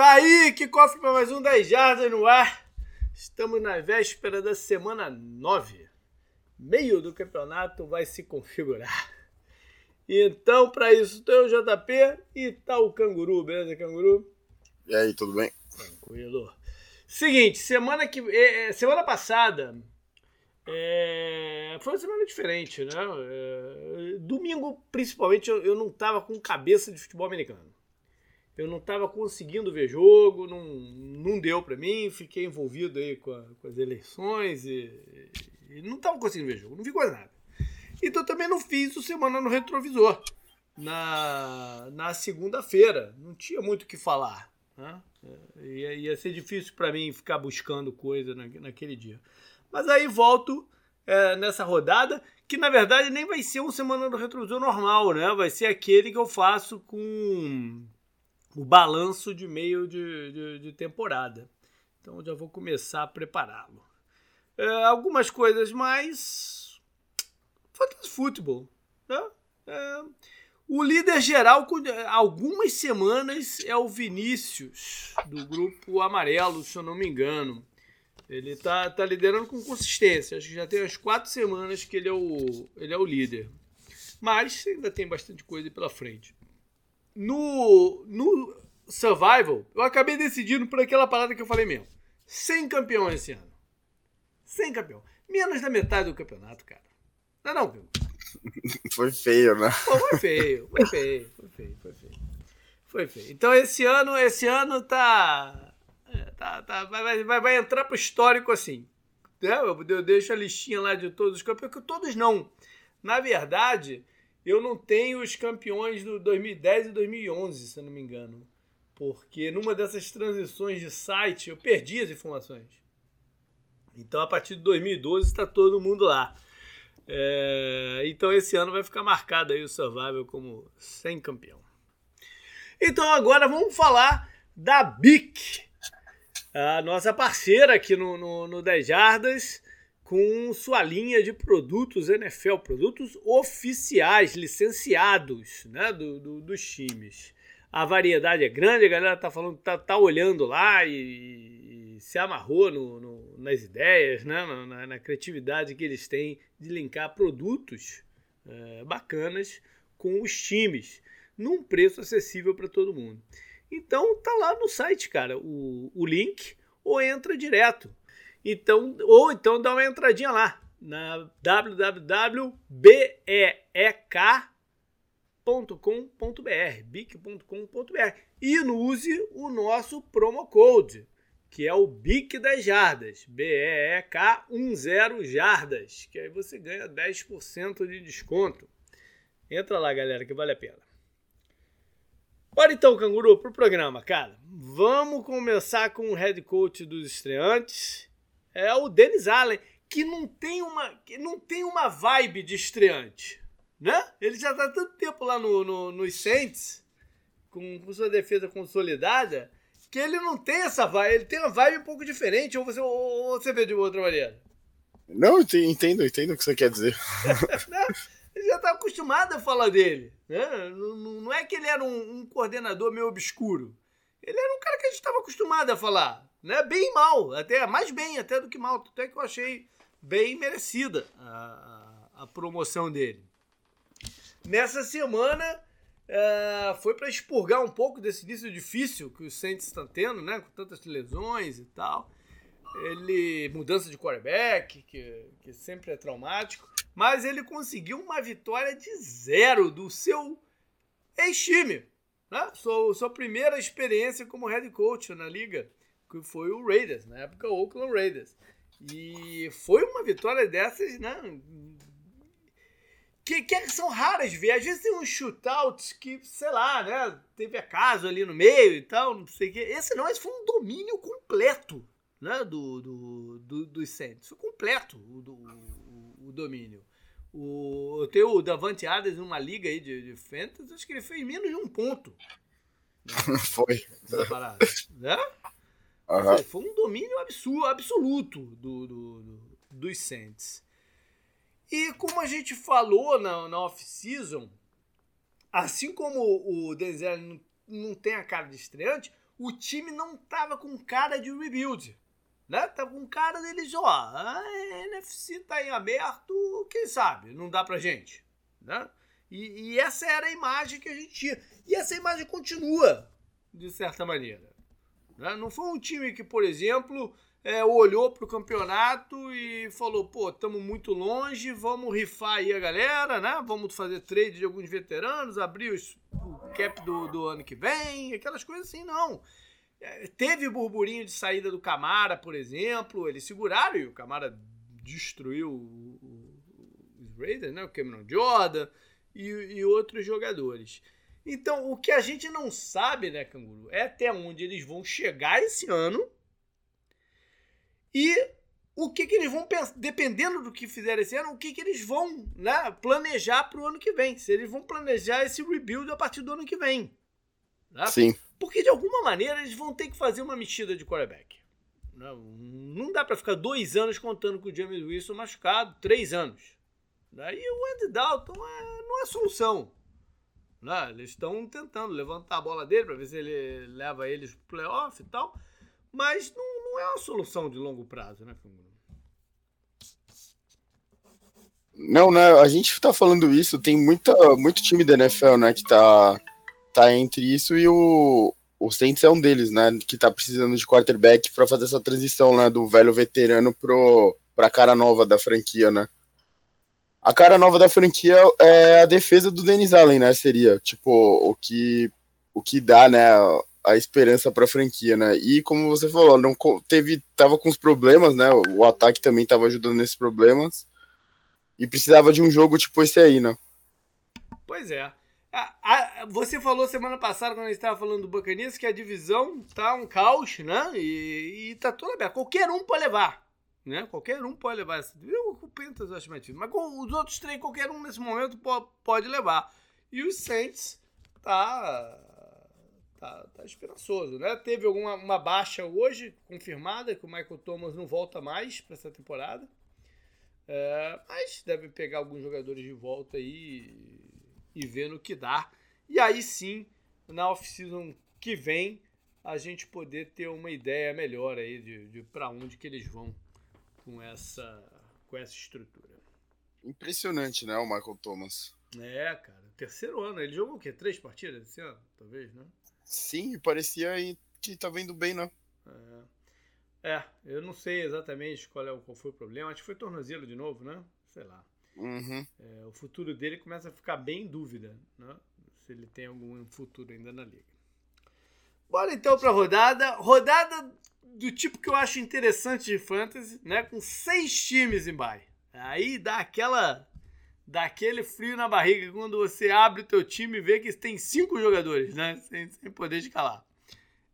Tá aí, que cofre para mais um 10 Jardas no ar. Estamos na véspera da semana 9. Meio do campeonato vai se configurar. Então, para isso, tem o JP e tá o Canguru, beleza, Canguru? E aí, tudo bem? Tranquilo. Seguinte, semana que é, é, semana passada é, foi uma semana diferente, né? É, domingo, principalmente, eu, eu não tava com cabeça de futebol americano eu não estava conseguindo ver jogo, não, não deu para mim, fiquei envolvido aí com, a, com as eleições e, e não estava conseguindo ver jogo, não vi quase nada. Então também não fiz o Semana no Retrovisor na, na segunda-feira, não tinha muito o que falar. Né? Ia, ia ser difícil para mim ficar buscando coisa na, naquele dia. Mas aí volto é, nessa rodada, que na verdade nem vai ser um Semana do Retrovisor normal, né? Vai ser aquele que eu faço com o balanço de meio de, de, de temporada. Então já vou começar a prepará-lo. É, algumas coisas mais. Fantasy Futebol. Né? É, o líder geral, com algumas semanas, é o Vinícius, do grupo amarelo, se eu não me engano. Ele tá, tá liderando com consistência. Acho que já tem umas quatro semanas que ele é o, ele é o líder. Mas ainda tem bastante coisa pela frente no, no Survival, eu acabei decidindo por aquela parada que eu falei mesmo. Sem campeão esse ano. Sem campeão. Menos da metade do campeonato, cara. Não, é não, viu? Foi feio, né? Pô, foi feio, foi feio, foi feio, foi feio. Foi feio. Então esse ano, esse ano tá. É, tá, tá vai, vai, vai entrar pro histórico assim. Né? Eu deixo a listinha lá de todos os campeões, que todos não. Na verdade, eu não tenho os campeões do 2010 e 2011, se eu não me engano. Porque numa dessas transições de site eu perdi as informações. Então a partir de 2012 está todo mundo lá. É, então esse ano vai ficar marcado aí o Survival como sem campeão. Então agora vamos falar da BIC, a nossa parceira aqui no, no, no 10 Jardas com sua linha de produtos NFL, produtos oficiais, licenciados né, do, do, dos times. A variedade é grande, a galera tá falando, tá, tá olhando lá e, e se amarrou no, no, nas ideias, né, na, na, criatividade que eles têm de linkar produtos é, bacanas com os times, num preço acessível para todo mundo. Então tá lá no site, cara, o, o link, ou entra direto então, ou então dá uma entradinha lá na www.beek.com.br, bic.com.br e use o nosso promo code, que é o BIC das Jardas, B-E-E-K 10 Jardas, que aí você ganha 10% de desconto. Entra lá, galera, que vale a pena. Bora então, canguru, pro programa, cara. Vamos começar com o head coach dos estreantes é o Dennis Allen, que não tem uma, que não tem uma vibe de estreante. Né? Ele já está tanto tempo lá no, no, nos Saints, com, com, sua defesa consolidada, que ele não tem essa vibe. Ele tem uma vibe um pouco diferente, ou você, ou você vê de outra maneira? Não, entendo, entendo o que você quer dizer. Né? ele já está acostumado a falar dele. Né? Não, não, é que ele era um, um coordenador meio obscuro. Ele era um cara que a gente estava acostumado a falar né? Bem mal, até mais bem até do que mal, até que eu achei bem merecida a, a, promoção dele. Nessa semana é, foi para expurgar um pouco desse início difícil que o Saints está tendo, né? Com tantas lesões e tal. Ele mudança de quarterback, que, que sempre é traumático, mas ele conseguiu uma vitória de zero do seu ex-time, né? Sua, sua primeira experiência como head coach na liga que foi o Raiders, na época o Oakland Raiders. E foi uma vitória dessas, né? Que, que são raras ver. Às vezes tem uns shootouts que, sei lá, né? Teve acaso ali no meio e tal, não sei o quê. Esse não, esse foi um domínio completo, né? Do, do, do, dos Saints. Foi completo o, do, o, o domínio. O, eu tenho o Davante Adams numa liga aí de, de Fantasy, acho que ele fez menos de um ponto. Né? Foi. Parada, né? Uhum. Foi um domínio absurdo, absoluto do, do, do, dos Saints. E como a gente falou na, na off-season, assim como o Denzel não, não tem a cara de estreante, o time não tava com cara de rebuild. Né? Tava com cara deles, ó, a NFC tá em aberto, quem sabe, não dá pra gente. Né? E, e essa era a imagem que a gente tinha. E essa imagem continua, de certa maneira. Né? Não foi um time que, por exemplo, é, olhou para o campeonato e falou: pô, estamos muito longe, vamos rifar aí a galera, né? Vamos fazer trade de alguns veteranos, abrir os, o cap do, do ano que vem, aquelas coisas assim, não. É, teve burburinho de saída do Camara, por exemplo, eles seguraram e o Camara destruiu os Raiders, né? O Cameron Jordan e, e outros jogadores. Então, o que a gente não sabe, né, Canguru, é até onde eles vão chegar esse ano e o que, que eles vão pensar, dependendo do que fizerem esse ano, o que, que eles vão né, planejar para o ano que vem. Se eles vão planejar esse rebuild a partir do ano que vem. Né? Sim. Porque de alguma maneira eles vão ter que fazer uma mexida de quarterback. Não, não dá para ficar dois anos contando com o James Wilson machucado, três anos. Daí o Andy Dalton é, não é solução. Né? Eles estão tentando levantar a bola dele para ver se ele leva eles pro playoff e tal. Mas não, não é uma solução de longo prazo, né, Não, né? A gente tá falando isso, tem muita, muito time da NFL, né, que tá, tá entre isso e o, o Saints é um deles, né, que tá precisando de quarterback para fazer essa transição, né, do velho veterano pro, pra cara nova da franquia, né. A cara nova da franquia é a defesa do Dennis Allen, né, seria, tipo, o que, o que dá, né, a esperança para a franquia, né? E como você falou, não teve, tava com os problemas, né? O ataque também estava ajudando nesses problemas e precisava de um jogo tipo esse aí, né? Pois é. A, a, você falou semana passada, quando a gente estava falando do Buccaneers, que a divisão tá um caos, né? E, e tá tudo aberto. Qualquer um pode levar. Né? Qualquer um pode levar essa Eu, o Panthers acho mais difícil. Mas com os outros três, qualquer um nesse momento pode, pode levar. E os Saints tá tá, tá esperançoso, né? Teve alguma uma baixa hoje confirmada que o Michael Thomas não volta mais para essa temporada, é, mas deve pegar alguns jogadores de volta aí e, e ver no que dá. E aí sim, na off-season que vem, a gente poder ter uma ideia melhor aí de, de para onde que eles vão com essa com essa estrutura. Impressionante, né, o Michael Thomas. É, cara. Terceiro ano. Ele jogou o quê? Três partidas esse ano? Talvez, né? Sim, parecia que tava indo bem, né? É. é, eu não sei exatamente qual, é, qual foi o problema. Acho que foi tornozelo de novo, né? Sei lá. Uhum. É, o futuro dele começa a ficar bem em dúvida, né? Se ele tem algum futuro ainda na liga. Bora então para rodada. Rodada do tipo que eu acho interessante de fantasy, né? Com seis times em bye. Aí dá aquela dá aquele frio na barriga quando você abre o teu time e vê que tem cinco jogadores, né? Sem, sem poder escalar.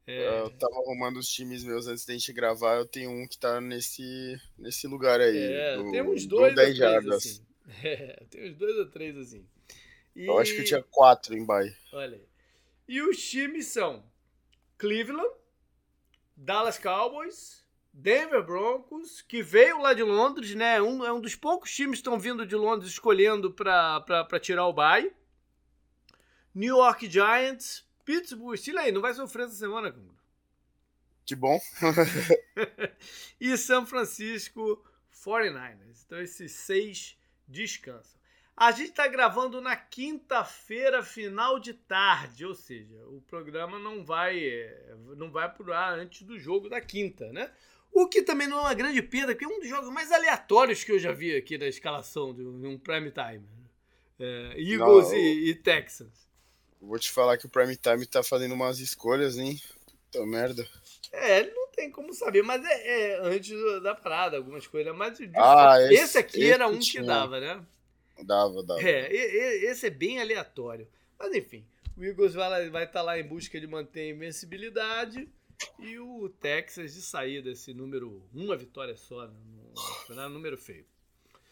É... Eu tava arrumando os times meus antes da gente gravar, eu tenho um que tá nesse, nesse lugar aí. É, do, tem uns dois ou três, assim. É, tem uns dois ou três assim. E... Eu acho que eu tinha quatro em bye. Olha aí. E os times são Cleveland, Dallas Cowboys, Denver Broncos, que veio lá de Londres, né? Um, é um dos poucos times que estão vindo de Londres escolhendo para tirar o bye. New York Giants, Pittsburgh Steelers, não vai sofrer essa semana, cara. Que bom. e São Francisco 49ers. Então esses seis descansam. A gente está gravando na quinta-feira, final de tarde, ou seja, o programa não vai não vai pro ar antes do jogo da quinta, né? O que também não é uma grande perda, porque é um dos jogos mais aleatórios que eu já vi aqui na escalação de um prime time. É, Eagles não, e, e, Texans. Vou te falar que o prime time tá fazendo umas escolhas, hein? Tá merda. É, não tem como saber, mas é, é antes da parada, algumas coisas. Mas ah, esse, esse aqui esse era um que dava, né? Dava, dava. É, esse é bem aleatório. Mas enfim, o Eagles vai estar tá lá em busca de manter a invencibilidade. E o Texas de sair desse número, uma vitória só, né? no, número feio.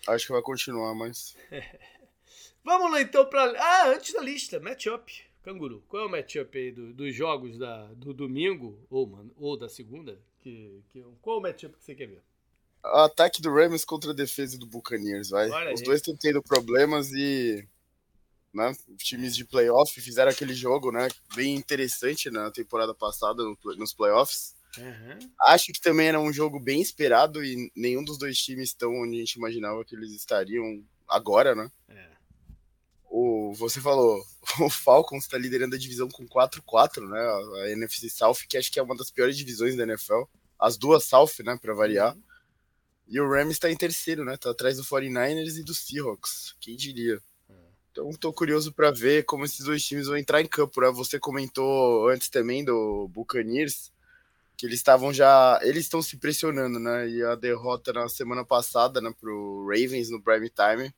Acho que vai continuar, mas. Vamos lá então para. Ah, antes da lista, matchup. Canguru, qual é o matchup aí do, dos jogos da, do domingo ou, mano, ou da segunda? Que, que, qual é o matchup que você quer ver? Ataque do Rams contra a defesa do Buccaneers, vai. Olha Os aí. dois estão tendo problemas e. né? Times de playoff fizeram aquele jogo, né? Bem interessante na temporada passada, nos playoffs. Uhum. Acho que também era um jogo bem esperado e nenhum dos dois times estão onde a gente imaginava que eles estariam agora, né? É. O, você falou, o Falcons está liderando a divisão com 4-4, né? A NFC South, que acho que é uma das piores divisões da NFL. As duas South, né, para variar. Uhum. E o Rams está em terceiro, né? Tá atrás do 49ers e do Seahawks. Quem diria? Então tô curioso para ver como esses dois times vão entrar em campo, né? Você comentou antes também do Buccaneers que eles estavam já, eles estão se pressionando, né? E a derrota na semana passada, né, pro Ravens no prime time,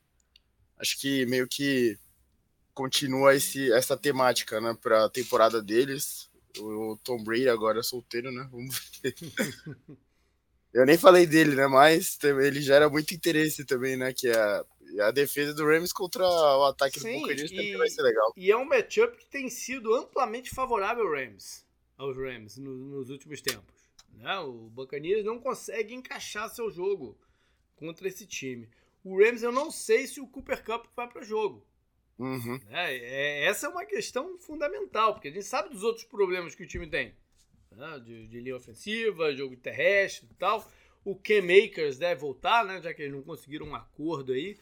acho que meio que continua esse, essa temática, né, a temporada deles. O Tom Brady agora é solteiro, né? Vamos ver. Eu nem falei dele, né? Mas ele gera muito interesse também, né? Que é a defesa do Rams contra o ataque Sim, do Buccaneers também vai ser legal. E é um matchup que tem sido amplamente favorável ao Rams, aos Rams no, nos últimos tempos. Né? O Buccaneers não consegue encaixar seu jogo contra esse time. O Rams, eu não sei se o Cooper Cup vai para o jogo. Uhum. É, é, essa é uma questão fundamental, porque a gente sabe dos outros problemas que o time tem. Né? De, de linha ofensiva, jogo terrestre e tal. O Ken Makers deve voltar, né? já que eles não conseguiram um acordo aí.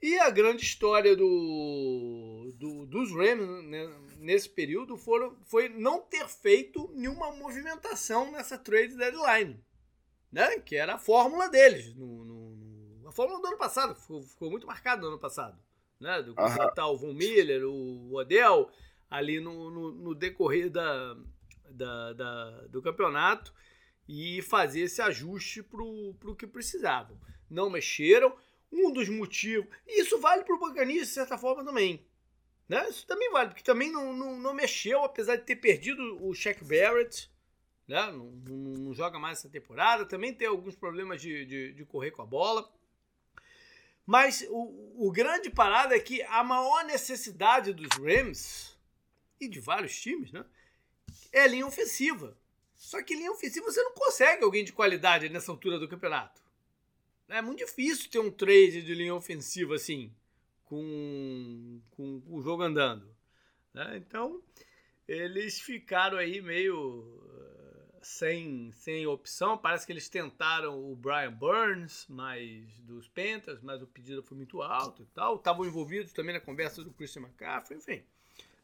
E a grande história do, do dos Rams né, nesse período foram, foi não ter feito nenhuma movimentação nessa trade deadline, né? que era a fórmula deles. No, no, a fórmula do ano passado, ficou, ficou muito marcada no ano passado. Né? Do contratar o Von Miller, o Odell, ali no, no, no decorrer da, da, da, do campeonato e fazer esse ajuste para o que precisavam. Não mexeram um dos motivos. E isso vale para o Buccaneers, de certa forma, também. Né? Isso também vale, porque também não, não, não mexeu, apesar de ter perdido o Shaq Barrett. Né? Não, não, não, joga mais essa temporada. Também tem alguns problemas de, de, de correr com a bola. Mas o, o grande parada é que a maior necessidade dos Rams e de vários times né, é a linha ofensiva. Só que linha ofensiva você não consegue alguém de qualidade nessa altura do campeonato. É muito difícil ter um trade de linha ofensiva assim, com, com, o jogo andando. Né? Então, eles ficaram aí meio eh, sem, sem opção. Parece que eles tentaram o Brian Burns, mas dos Panthers, mas o pedido foi muito alto e tal. Estavam envolvidos também na conversa do Christian McCaffrey, enfim.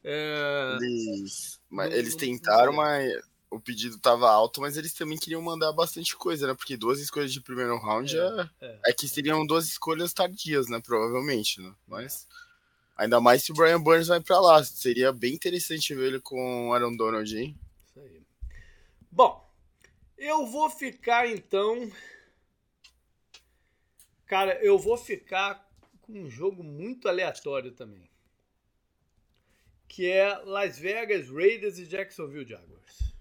É... Eles, mas, eles tentaram, mas o pedido estava alto, mas eles também queriam mandar bastante coisa, né? Porque duas escolhas de primeiro round é, é, é, que seriam duas escolhas tardias, né? Provavelmente, né? Mas ainda mais se o Brian Burns vai para lá, seria bem interessante ver ele com o Aaron Donald, hein? Isso aí. Bom, eu vou ficar então. Cara, eu vou ficar com um jogo muito aleatório também. Que é Las Vegas Raiders e Jacksonville Jaguars.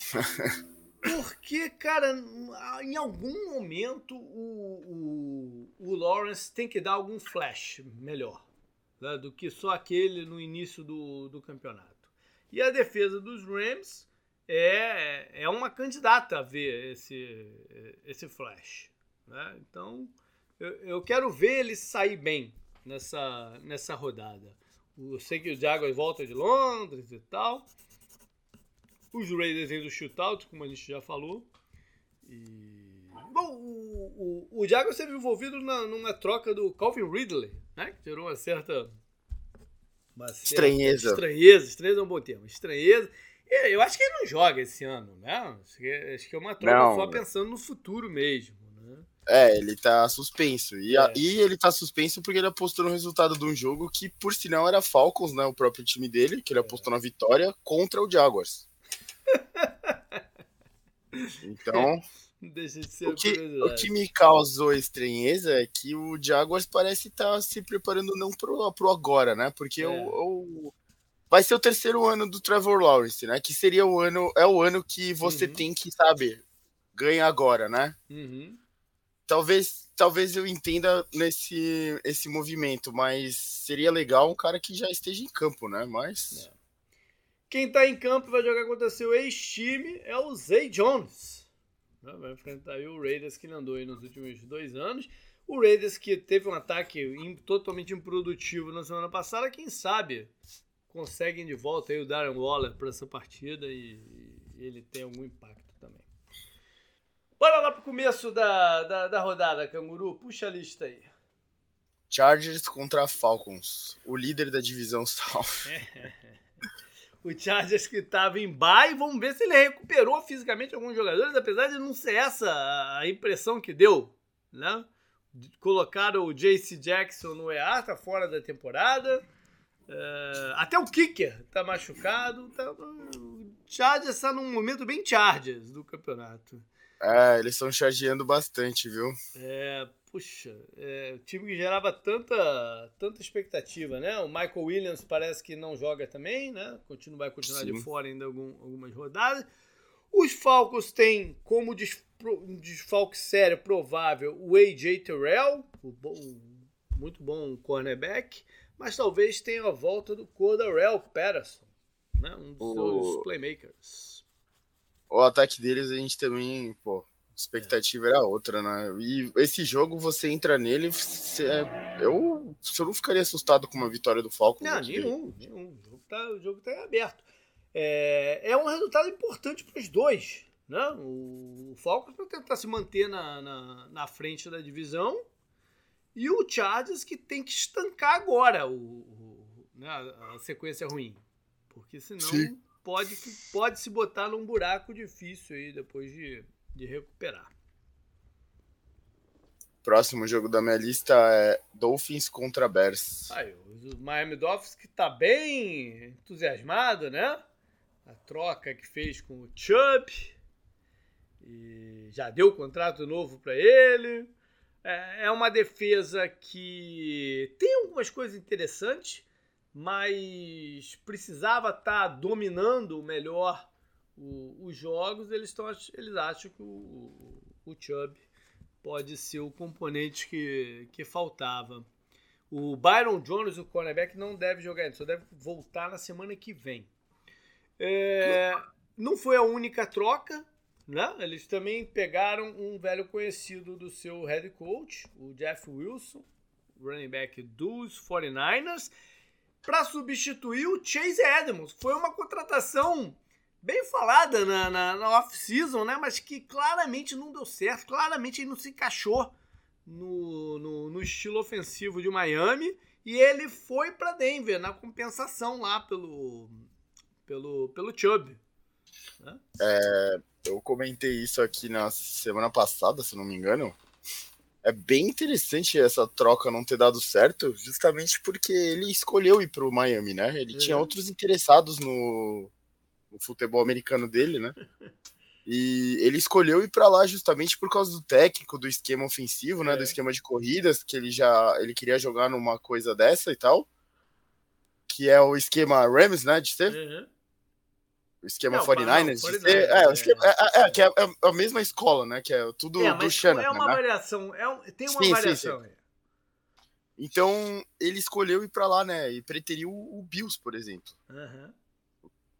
Porque, cara, em algum momento o, o, o Lawrence tem que dar algum flash melhor né, do que só aquele no início do, do campeonato. E a defesa dos Rams é, é uma candidata a ver esse, esse flash. Né? Então, eu, eu quero ver ele sair bem nessa, nessa rodada. Eu sei que o Jaguars volta de Londres e tal, os Raiders ainda do shootout, como a gente já falou. E... Bom, o, o, o Jaguars esteve envolvido na, numa troca do Calvin Ridley, né? Que gerou uma certa. Uma certa estranheza. Estranheza, estranheza é um bom termo. Estranheza. Eu acho que ele não joga esse ano, né? Acho que, acho que é uma troca não, só pensando no futuro mesmo. É, ele tá suspenso. E, é. e ele tá suspenso porque ele apostou no resultado de um jogo que, por sinal, era Falcons, né? O próprio time dele, que ele apostou é. na vitória contra o Jaguars. Então, Deixa de ser o, que, o que me causou estranheza é que o Jaguars parece estar tá se preparando não pro, pro agora, né? Porque é. o, o, vai ser o terceiro ano do Trevor Lawrence, né? Que seria o ano, é o ano que você uhum. tem que, sabe, ganhar agora, né? Uhum. Talvez, talvez eu entenda nesse esse movimento, mas seria legal um cara que já esteja em campo, né? Mas. É. Quem está em campo vai jogar contra seu ex-time é o Zay Jones. Vai enfrentar o Raiders que ele andou aí nos últimos dois anos. O Raiders, que teve um ataque totalmente improdutivo na semana passada, quem sabe conseguem de volta aí o Darren Waller para essa partida e, ele tem algum impacto. Bora lá pro começo da, da, da rodada, Canguru. Puxa a lista aí. Chargers contra Falcons, o líder da divisão South. o Chargers que estava em bye, vamos ver se ele recuperou fisicamente alguns jogadores, apesar de não ser essa a impressão que deu, né? Colocaram o JC Jackson no EA, tá fora da temporada. Uh, até o Kicker tá machucado. Tá, o Chargers está num momento bem Chargers do campeonato. É, eles estão chargeando bastante, viu? É, puxa, é, o time que gerava tanta, tanta expectativa, né? O Michael Williams parece que não joga também, né? Continua, vai continuar Sim. de fora ainda algum, algumas rodadas. Os Falcons têm como desfalque sério provável o AJ Terrell, o, o muito bom cornerback, mas talvez tenha a volta do Cordarrelle Patterson, né? um dos o... seus playmakers. O ataque deles a gente também, pô, expectativa era outra, né? E esse jogo você entra nele, você, é, eu, eu não ficaria assustado com uma vitória do Falcons. Não, nenhum, nenhum. O jogo tá, o jogo tá aberto. É, é um resultado importante para os dois, né? O, o Falcons para tentar se manter na, na, na, frente da divisão e o Chargers que tem que estancar agora o, o né, a sequência ruim, porque senão Sim. Pode pode se botar num buraco difícil aí depois de de recuperar. Próximo jogo da minha lista é Dolphins contra Bears. Aí, o Miami Dolphins que tá bem entusiasmado, né? A troca que fez com o Chubb. E já deu contrato novo para ele. É, é uma defesa que tem algumas coisas interessantes, mas precisava estar tá dominando melhor os jogos, eles, tão, eles acham que o, o Chubb pode ser o componente que, que faltava. O Byron Jones, o cornerback, não deve jogar, só deve voltar na semana que vem. É, não foi a única troca, né? Eles também pegaram um velho conhecido do seu head coach, o Jeff Wilson, running back dos 49ers, para substituir o Chase Edmonds. Foi uma contratação bem falada na, na, na off-season, né? Mas que claramente não deu certo, claramente ele não se encaixou no, no, no estilo ofensivo de Miami. E ele foi para Denver na compensação lá pelo, pelo, pelo Chubb. Né? É, eu comentei isso aqui na semana passada, se não me engano. É bem interessante essa troca não ter dado certo, justamente porque ele escolheu ir para o Miami, né? Ele tinha uhum. outros interessados no, o futebol americano dele, né? E ele escolheu ir para lá justamente por causa do técnico, do esquema ofensivo, né? É. Do esquema de corridas, que ele já ele queria jogar numa coisa dessa e tal. Que é o esquema Rams, né? De ser. Uhum. O esquema não, 49ers. Não, 49ers é, é, o esquema, é, é, é, que é, é, a mesma escola, né? Que é tudo é, do Shannon. É uma né? variação, é um, tem uma sim, variação. Sim, sim. Então ele escolheu ir para lá, né? E preteriu o Bills, por exemplo. Uhum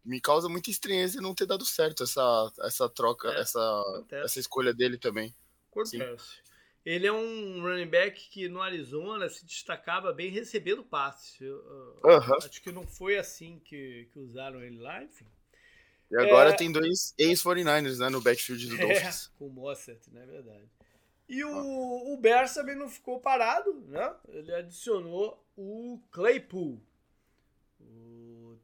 me causa muita estranheza não ter dado certo essa, essa troca, é, essa, essa escolha dele também. Acontece. Ele é um running back que no Arizona se destacava bem recebendo passes. Uhum. Acho que não foi assim que, que usaram ele lá, enfim. E agora é... tem dois ex-49ers né, no backfield do é, Dolphins. Com o Mossert, não é verdade. E o, ah. o Bears também não ficou parado, né? Ele adicionou o Claypool,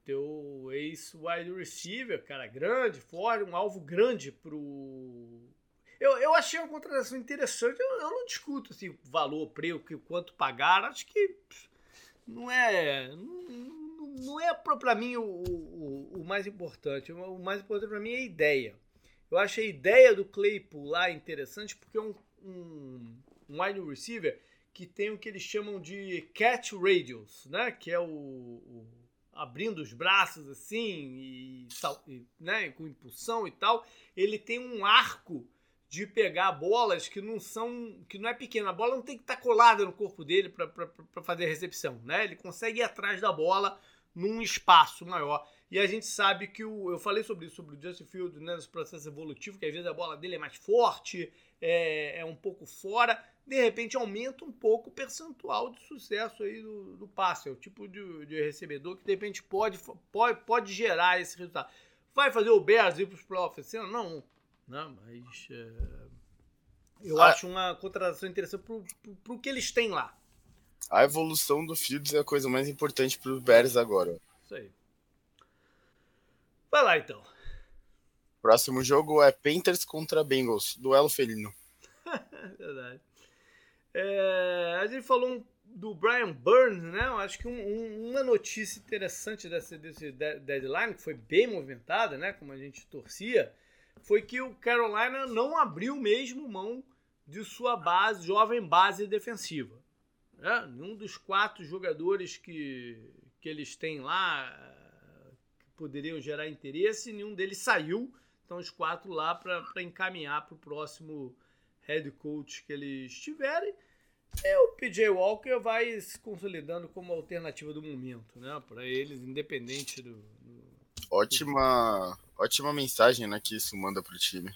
teu ex-wide receiver, cara, grande, forte, um alvo grande pro. Eu, eu achei uma contratação interessante. Eu, eu não discuto assim, valor, preço, quanto pagar. Acho que não é. Não, não é para mim o, o, o, mais importante. O mais importante para mim é a ideia. Eu acho a ideia do Claypool lá interessante porque é um, um, um wide receiver que tem o que eles chamam de catch radius, né? Que é o, o abrindo os braços assim, e, e, né, com impulsão e tal, ele tem um arco de pegar bolas que não são. que não é pequena. A bola não tem que estar tá colada no corpo dele para fazer a recepção. Né? Ele consegue ir atrás da bola num espaço maior. E a gente sabe que o. Eu falei sobre isso, sobre o Justin Fields, né, nesse processo evolutivo, que às vezes a bola dele é mais forte, é, é um pouco fora. De repente aumenta um pouco o percentual de sucesso aí do, do passe. É o tipo de, de recebedor que de repente pode, pode, pode gerar esse resultado. Vai fazer o Bears ir para os playoffs Não. Não, mas. É, eu ah. acho uma contratação interessante para o que eles têm lá. A evolução do Fields é a coisa mais importante para os Bears agora. Isso aí. Vai lá então. Próximo jogo é Panthers contra Bengals, duelo felino. Verdade. É, a gente falou do Brian Burns, né? Eu acho que um, um, uma notícia interessante desse, desse deadline, que foi bem movimentada, né? Como a gente torcia, foi que o Carolina não abriu mesmo mão de sua base, jovem base defensiva. Né? Um dos quatro jogadores que, que eles têm lá poderiam gerar interesse, nenhum deles saiu. Então, os quatro lá para encaminhar para o próximo head coach que eles tiverem. E o PJ Walker vai se consolidando como alternativa do momento, né? Para eles, independente do, do. Ótima, ótima mensagem né, que isso manda para o time.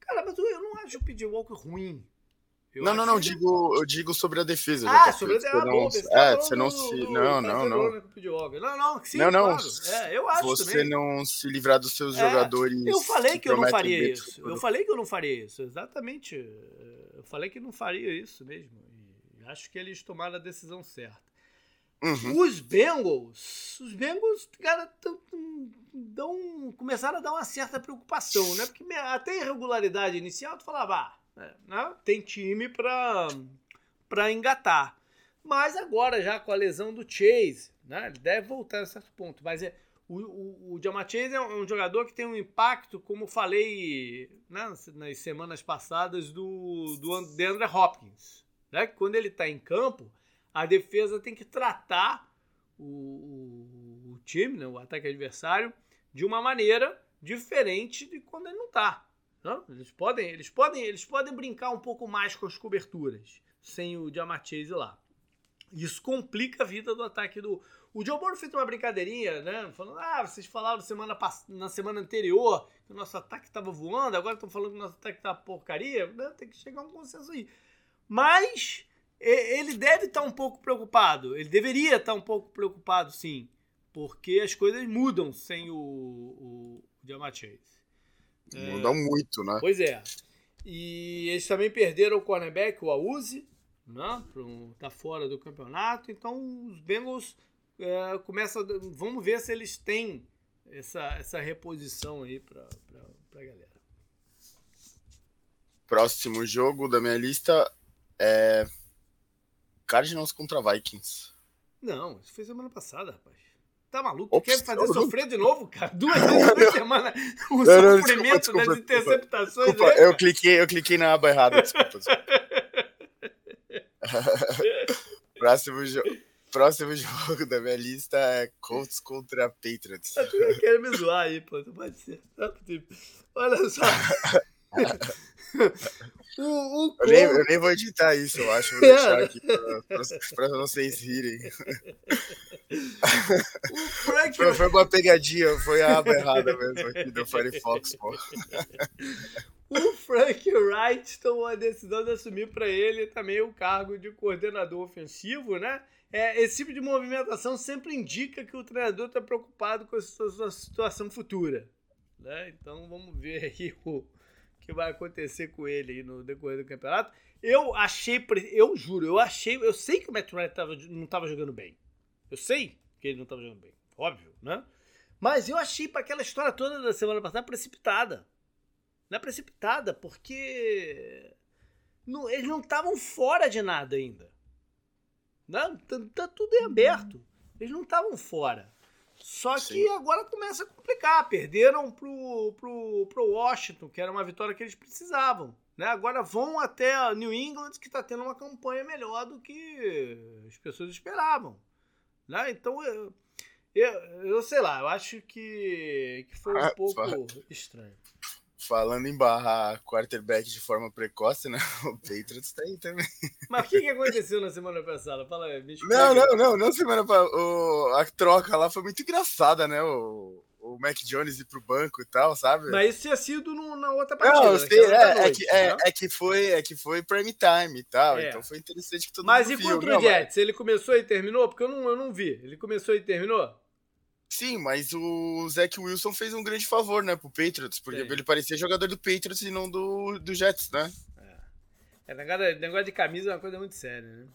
Cara, mas eu não acho o PJ Walker ruim. Eu não, não, não, digo, eu digo sobre a defesa. Ah, sobre a defesa. Não, é, você não se. Não, não, não. Não, não, sim, não, não. Claro. É, eu acho Você também. não se livrar dos seus é, jogadores. Eu falei que eu não faria isso. Eu falei que eu não faria isso, exatamente. Eu falei que não faria isso mesmo. E acho que eles tomaram a decisão certa. Uhum. Os Bengals, os Bengals, cara, tão, dão, começaram a dar uma certa preocupação, né? Porque até irregularidade inicial, tu falava, ah, né? Tem time para engatar. Mas agora, já com a lesão do Chase, né? ele deve voltar a certo ponto. Mas é, o, o, o Jama Chase é um, jogador que tem um impacto, como falei né, nas semanas passadas, do, do DeAndre Hopkins. Né? Quando ele está em campo, a defesa tem que tratar o, o, o time, né, o ataque adversário, de uma maneira diferente de quando ele não está. Não? Eles podem, eles podem, eles podem brincar um pouco mais com as coberturas sem o Diamachese lá. Isso complica a vida do ataque do. O Joe Burrow fez uma brincadeirinha, né? Falando, ah, vocês falaram semana na semana anterior que o nosso ataque estava voando, agora estão falando que o nosso ataque tá porcaria. Né? Tem que chegar a um consenso aí. Mas ele deve estar tá um pouco preocupado. Ele deveria estar tá um pouco preocupado, sim. Porque as coisas mudam sem o, o, o Mudam é, muito, né? Pois é. E eles também perderam o cornerback, o Auzi, né? Tá fora do campeonato. Então os Bengals é, começam. Vamos ver se eles têm essa, essa reposição aí pra, pra, pra galera. Próximo jogo da minha lista é Cardinals contra Vikings. Não, isso foi semana passada, rapaz. Tá maluco? Ops, Quer fazer sofrer de novo, cara? Duas vezes por semana o não, sofrimento desculpa, das interceptações. Desculpa, né? eu, cliquei, eu cliquei na aba errada, desculpa. Próximo jogo. Próximo jogo da minha lista é Colts contra Patriots. Tu quer me zoar aí, pô. Não pode ser. Olha só. O, o eu, nem, eu, nem, vou editar isso, eu acho. Vou deixar aqui para vocês rirem. foi, foi, uma pegadinha, foi a aba errada mesmo aqui do Firefox, pô. O Frank Wright tomou a decisão de assumir para ele também o cargo de coordenador ofensivo, né? É, esse tipo de movimentação sempre indica que o treinador está preocupado com a sua situação futura. Né? Então vamos ver aí o, que vai acontecer com ele aí no decorrer do campeonato. Eu achei, eu juro, eu achei, eu sei que o Matt Ryan tava, não estava jogando bem. Eu sei que ele não estava jogando bem, óbvio, né? Mas eu achei para aquela história toda da semana passada precipitada. Não é precipitada, porque não, eles não estavam fora de nada ainda. Não, tá, tá tudo em aberto. Eles não estavam fora. Só Sim. que agora começa a complicar. Perderam pro, pro, pro Washington, que era uma vitória que eles precisavam. Né? Agora vão até New England, que está tendo uma campanha melhor do que as pessoas esperavam. Né? Então, eu, eu, eu sei lá, eu acho que, que foi um pouco estranho. Falando em barrar quarterback de forma precoce, né? O Patriots tá aí também. Mas o que, que aconteceu na semana passada? Fala aí, bicho. Não, não, não, não semana passada. A troca lá foi muito engraçada, né? O, o Mac Jones ir pro banco e tal, sabe? Mas isso tinha sido no, na outra partida. Não, sei, é, é, noite, é, que, é, é, que foi, é que foi prime time e tal. É. Então foi interessante que todo mas mundo Mas e contra o Jets? Ele começou e terminou? Porque eu não, eu não vi. Ele começou e terminou? Sim, mas o Zach Wilson fez um grande favor, né, pro Patriots, porque Sim. ele parecia jogador do Patriots e não do, do Jets, né? É. é negócio, negócio de camisa é uma coisa muito séria, né?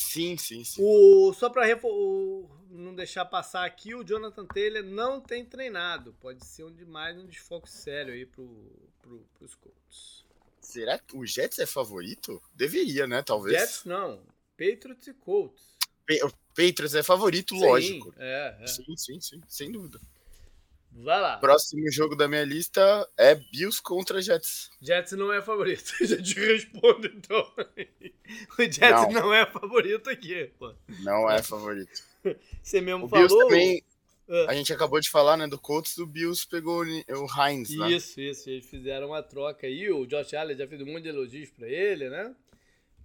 Sim, sim, sim. O, só pra o, não deixar passar aqui, o Jonathan Taylor não tem treinado. Pode ser um demais um desfoque sério aí pro, pro, pros Colts. Será que o Jets é favorito? Deveria, né? Talvez. Jets não. Patriots e Colts. Patriots é favorito, sim, lógico. É, é. Sim, sim, sim, sem dúvida. Vai lá. Próximo jogo da minha lista é Bills contra Jets. Jets não é favorito. Já te respondo, então. O Jets não, não é favorito aqui, pô. Não é favorito. Você mesmo o falou. Bills também. Ah. A gente acabou de falar, né, do Colts, do Bills pegou o Heinz, né? Isso, isso. Eles fizeram uma troca aí. O Josh Allen já fez um monte de elogios pra ele, né?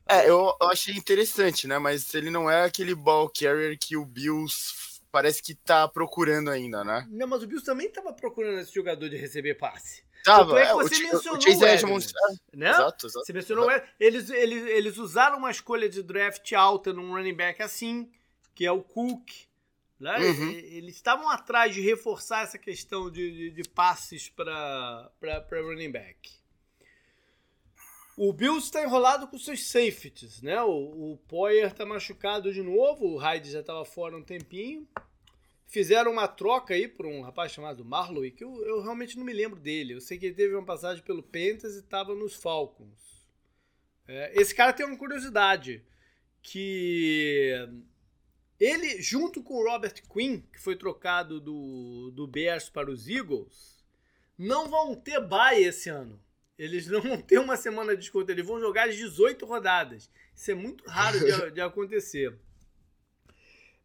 É, eu, eu achei interessante, né? Mas ele não é aquele ball carrier que o Bills parece que tá procurando ainda, né? Não, mas o Bills também tava procurando esse jogador de receber passe. Tava, é, você o, mencionou o Chase Edmonds, né? Exato, exato. Você mencionou exato. Eles, eles, eles usaram uma escolha de draft alta num running back assim, que é o Cook. Né? Uhum. Eles estavam atrás de reforçar essa questão de, de, de passes para running back. O Bills está enrolado com seus safeties, né? O, o Poyer está machucado de novo, o Hyde já estava fora um tempinho. Fizeram uma troca aí por um rapaz chamado Marlowe, que eu, eu realmente não me lembro dele. Eu sei que ele teve uma passagem pelo Panthers e estava nos Falcons. É, esse cara tem uma curiosidade, que ele, junto com o Robert Quinn, que foi trocado do, do Bears para os Eagles, não vão ter bye esse ano. Eles não vão ter uma semana de desconto, eles vão jogar as 18 rodadas. Isso é muito raro de, de acontecer.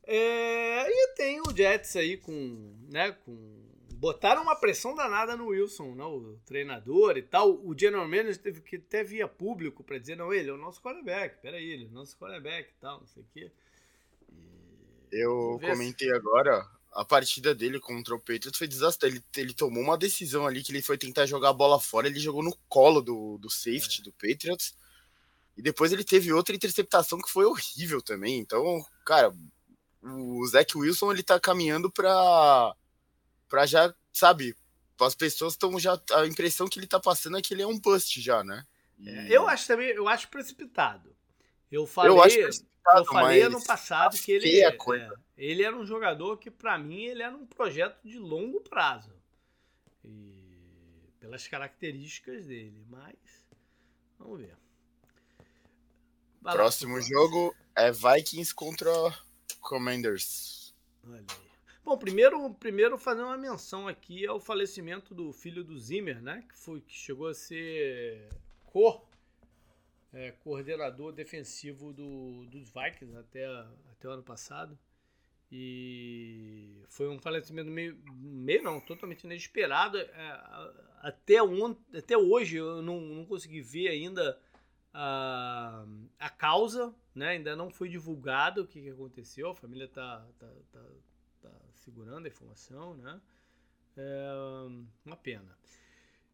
É, e tem o Jets aí com, né, com. Botaram uma pressão danada no Wilson, né, o treinador e tal. O general manager teve que até via público para dizer: não, ele é o nosso quarterback, peraí, ele é o nosso quarterback e tal, não sei o quê. E... Eu comentei agora, a partida dele contra o Patriots foi desastre. Ele, ele tomou uma decisão ali que ele foi tentar jogar a bola fora, ele jogou no colo do, do safety é. do Patriots. E depois ele teve outra interceptação que foi horrível também. Então, cara, o Zach Wilson ele tá caminhando pra, pra já, sabe, as pessoas estão já. A impressão que ele tá passando é que ele é um bust já, né? E... É, eu acho também, eu acho precipitado. Eu falei, eu, acho precipitado, eu falei ano passado que ele. É, ele era um jogador que, para mim, ele era um projeto de longo prazo. E pelas características dele, mas vamos ver. Vai Próximo lá, jogo é Vikings contra Commanders. Olha aí. Bom, primeiro, primeiro fazer uma menção aqui ao falecimento do filho do Zimmer, né? Que foi que chegou a ser cor, é, coordenador defensivo do, dos Vikings até, até o ano passado. E foi um falecimento meio, meio não, totalmente inesperado. É, até, on, até hoje eu não, não consegui ver ainda a, a causa, né? ainda não foi divulgado o que, que aconteceu. A família está tá, tá, tá, segurando a informação, né? É uma pena.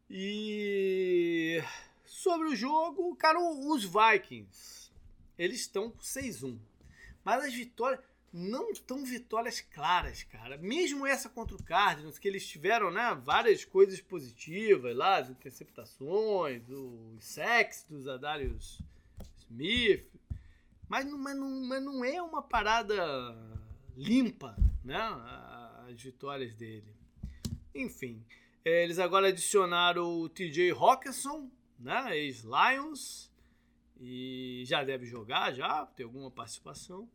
E sobre o jogo, cara, os Vikings, eles estão com 6-1. Mas as vitórias não tão vitórias claras, cara. Mesmo essa contra o Cardinals, que eles tiveram né, várias coisas positivas lá, as interceptações, os sacks dos Adarius Smith, mas não, mas, não, mas não é uma parada limpa, né? As vitórias dele. Enfim, eles agora adicionaram o TJ Hawkinson, né? Ex-Lions, e já deve jogar, já, ter alguma participação.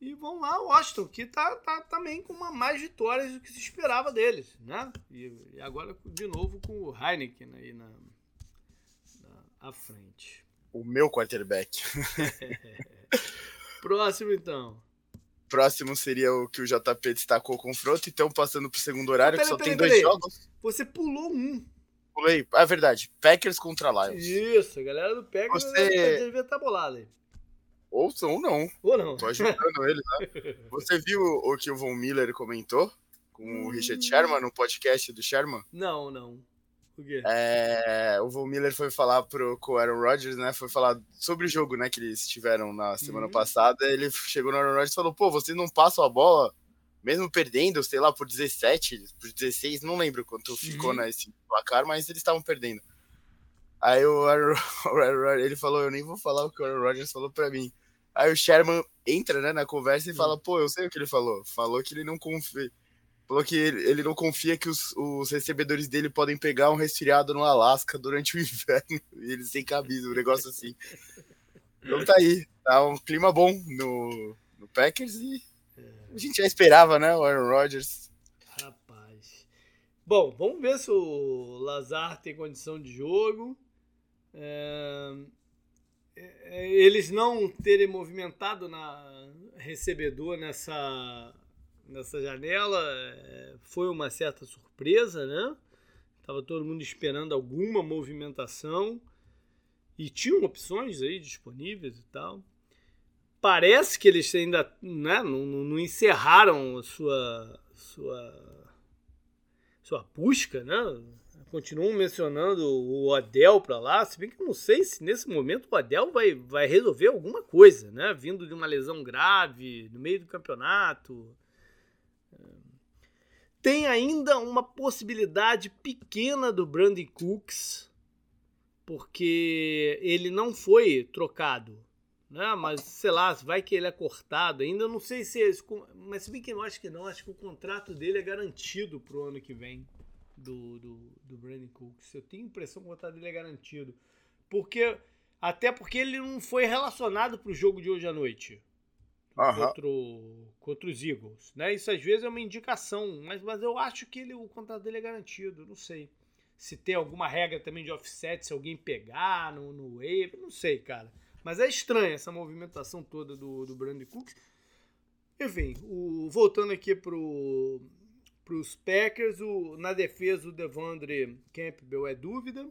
E vão lá, o Washington, que tá, tá também com uma mais vitórias do que se esperava deles, né? E, e agora de novo com o Heineken aí na, na à frente. O meu quarterback. Próximo então. Próximo seria o que o JP destacou o confronto, então passando pro segundo horário, pera, que só pera, tem dois jogos. Você pulou um. Pulei. É verdade. Packers contra Lions. Isso, a galera do Packers Você- devia estar bolada aí. Ou, ou não. Ou não? Tô ajudando ele, né? Você viu o que o Von Miller comentou com o Richard Hum. Sherman no podcast do Sherman? Não, não. O quê? É, o Von Miller foi falar pro, com o Aaron Rodgers, né? Foi falar sobre o jogo, né? Que eles tiveram na semana Uhum. passada. Ele chegou no Aaron Rodgers e falou: pô, vocês não passam a bola, mesmo perdendo, sei lá, por 17, por 16, não lembro quanto ficou nesse placar, mas eles estavam perdendo. Aí o Aaron, ele falou: eu nem vou falar o que o Aaron Rodgers falou pra mim. Aí o Sherman entra, né, na conversa e fala: pô, eu sei o que ele falou. Falou que ele não confia. Falou que ele, ele não confia que os, os recebedores dele podem pegar um resfriado no Alasca durante o inverno e eles sem camisa, um negócio assim. Então tá aí, tá um clima bom no, no Packers e a gente já esperava, né, o Aaron Rodgers. Rapaz. Bom, vamos ver se o Lazar tem condição de jogo. É, é, Eles não terem movimentado na recebedor nessa, nessa janela é, foi uma certa surpresa, né? Tava todo mundo esperando alguma movimentação e tinham opções aí disponíveis e tal. Parece que eles ainda né, não, não- encerraram sua, sua, sua busca, né? Continuam mencionando o Odell para lá, se bem que eu não sei se nesse momento o Odell vai, vai resolver alguma coisa, né? Vindo de uma lesão grave, no meio do campeonato. Tem ainda uma possibilidade pequena do Brandon Cooks, porque ele não foi trocado, né? Mas sei lá, vai que ele é cortado ainda. Eu não sei se. esse con- Mas se bem que eu acho que não, acho que o contrato dele é garantido pro ano que vem do, do, do Brandon Cooks. Eu tenho a impressão que o contrato dele é garantido. Porque. Até porque ele não foi relacionado pro jogo de hoje à noite contra, o- contra os Eagles. Né? Isso às vezes é uma indicação, mas, mas eu acho que ele, o contrato dele é garantido. Não sei. Se tem alguma regra também de offset, se alguém pegar no, no wave, não sei, cara. Mas é estranha essa movimentação toda do, do Brandon Cooks. Enfim, o, voltando aqui pro, pros Packers, o, na defesa o Devandre Campbell é dúvida.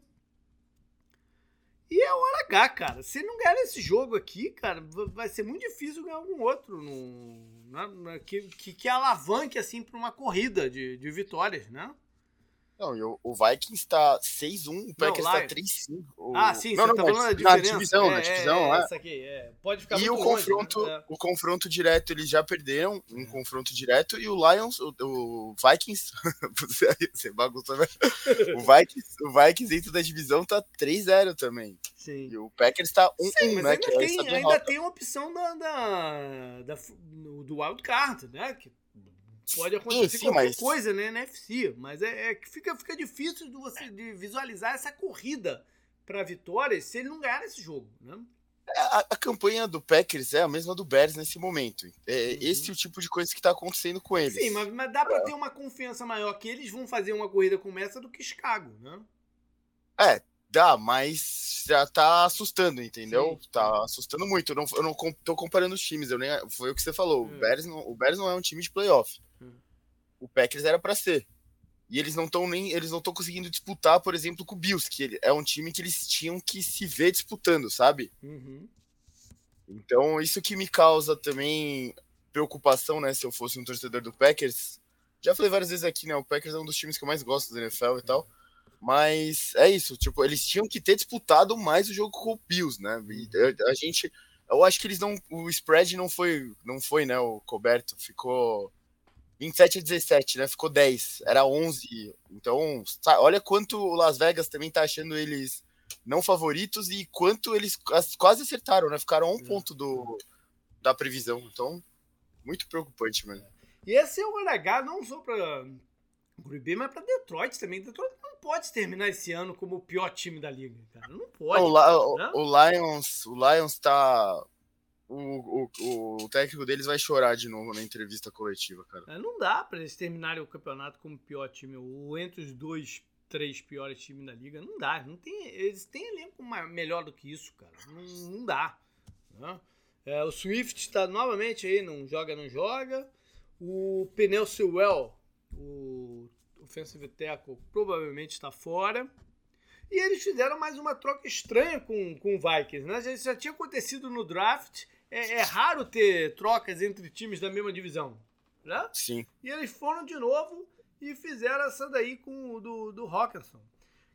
E é hora H, cara. Se não ganhar esse jogo aqui, cara, va- vai ser muito difícil ganhar algum outro no, na- na- que, que, que alavanque assim para uma corrida de, de vitórias, né? Não, e o, Vikings tá 6-1, o Packers tá Lions. 3-5. O- Ah, sim, não, você não, tá mas falando da na divisão, é, na divisão, é, é. aqui, é. Pode ficar E muito o longe, confronto, né? É. o confronto direto, eles já perderam um confronto direto e o Lions, o, o Vikings, você, bagunçou, né? o Vikings, o Vikings dentro da divisão tá 3-0 também. Sim. E o Packers tá 1-1, Sim, mas né? ainda é tem, ainda tem a opção da, da, da- do do wild card, né? Que pode acontecer sim, qualquer mas- coisa, né, na NFC. Mas é, é que fica, fica difícil de você de visualizar essa corrida para vitórias se ele não ganhar esse jogo, né? A, a campanha do Packers é a mesma do Bears nesse momento. É Uhum. esse o tipo de coisa que tá acontecendo com eles. Sim, mas, mas dá para ter uma confiança maior que eles vão fazer uma corrida como essa do que Chicago, né? É, dá, mas já tá assustando, entendeu? Sim. Tá assustando muito. Eu não, eu não tô comparando os times, eu nem, foi o que você falou. O, Bears não, o Bears não é um time de playoff. O Packers era pra ser. E eles não estão nem, eles não estão conseguindo disputar, por exemplo, com o Bills, que é um time que eles tinham que se ver disputando, sabe? Uhum. Então, isso que me causa também preocupação, né? Se eu fosse um torcedor do Packers. Já falei várias vezes aqui, né? O Packers é um dos times que eu mais gosto da NFL e tal. Mas é isso, tipo, eles tinham que ter disputado mais o jogo com o Bills, né? A, a gente. Eu acho que eles não. O spread não foi, não foi, né? O coberto. Ficou 27 a 17, né? Ficou 10. Era 11. Então, olha quanto o Las Vegas também tá achando eles não favoritos e quanto eles as- quase acertaram, né? Ficaram a um É. ponto do, da previsão. Então, muito preocupante, mano. E esse é o LH não só para Green Bay, mas para Detroit também. Detroit não pode terminar esse ano como o pior time da liga, cara. Não pode. Não, o- né? o Lions, o Lions tá. O, o, o técnico deles vai chorar de novo na entrevista coletiva, cara. É, Não dá para eles terminarem o campeonato como pior time, ou entre os dois, três piores times da liga. Não dá. Não tem, eles têm elenco melhor do que isso, cara. Não, não dá. né? É, o Swift está novamente aí, não joga, não joga. O Pneu Sewell, o offensive tackle, provavelmente está fora. E eles fizeram mais uma troca estranha com, com o Vikings, né? Já, já tinha acontecido no draft. É, é, raro ter trocas entre times da mesma divisão, né? Sim. E eles foram de novo e fizeram essa daí com o do, do Hawkinson.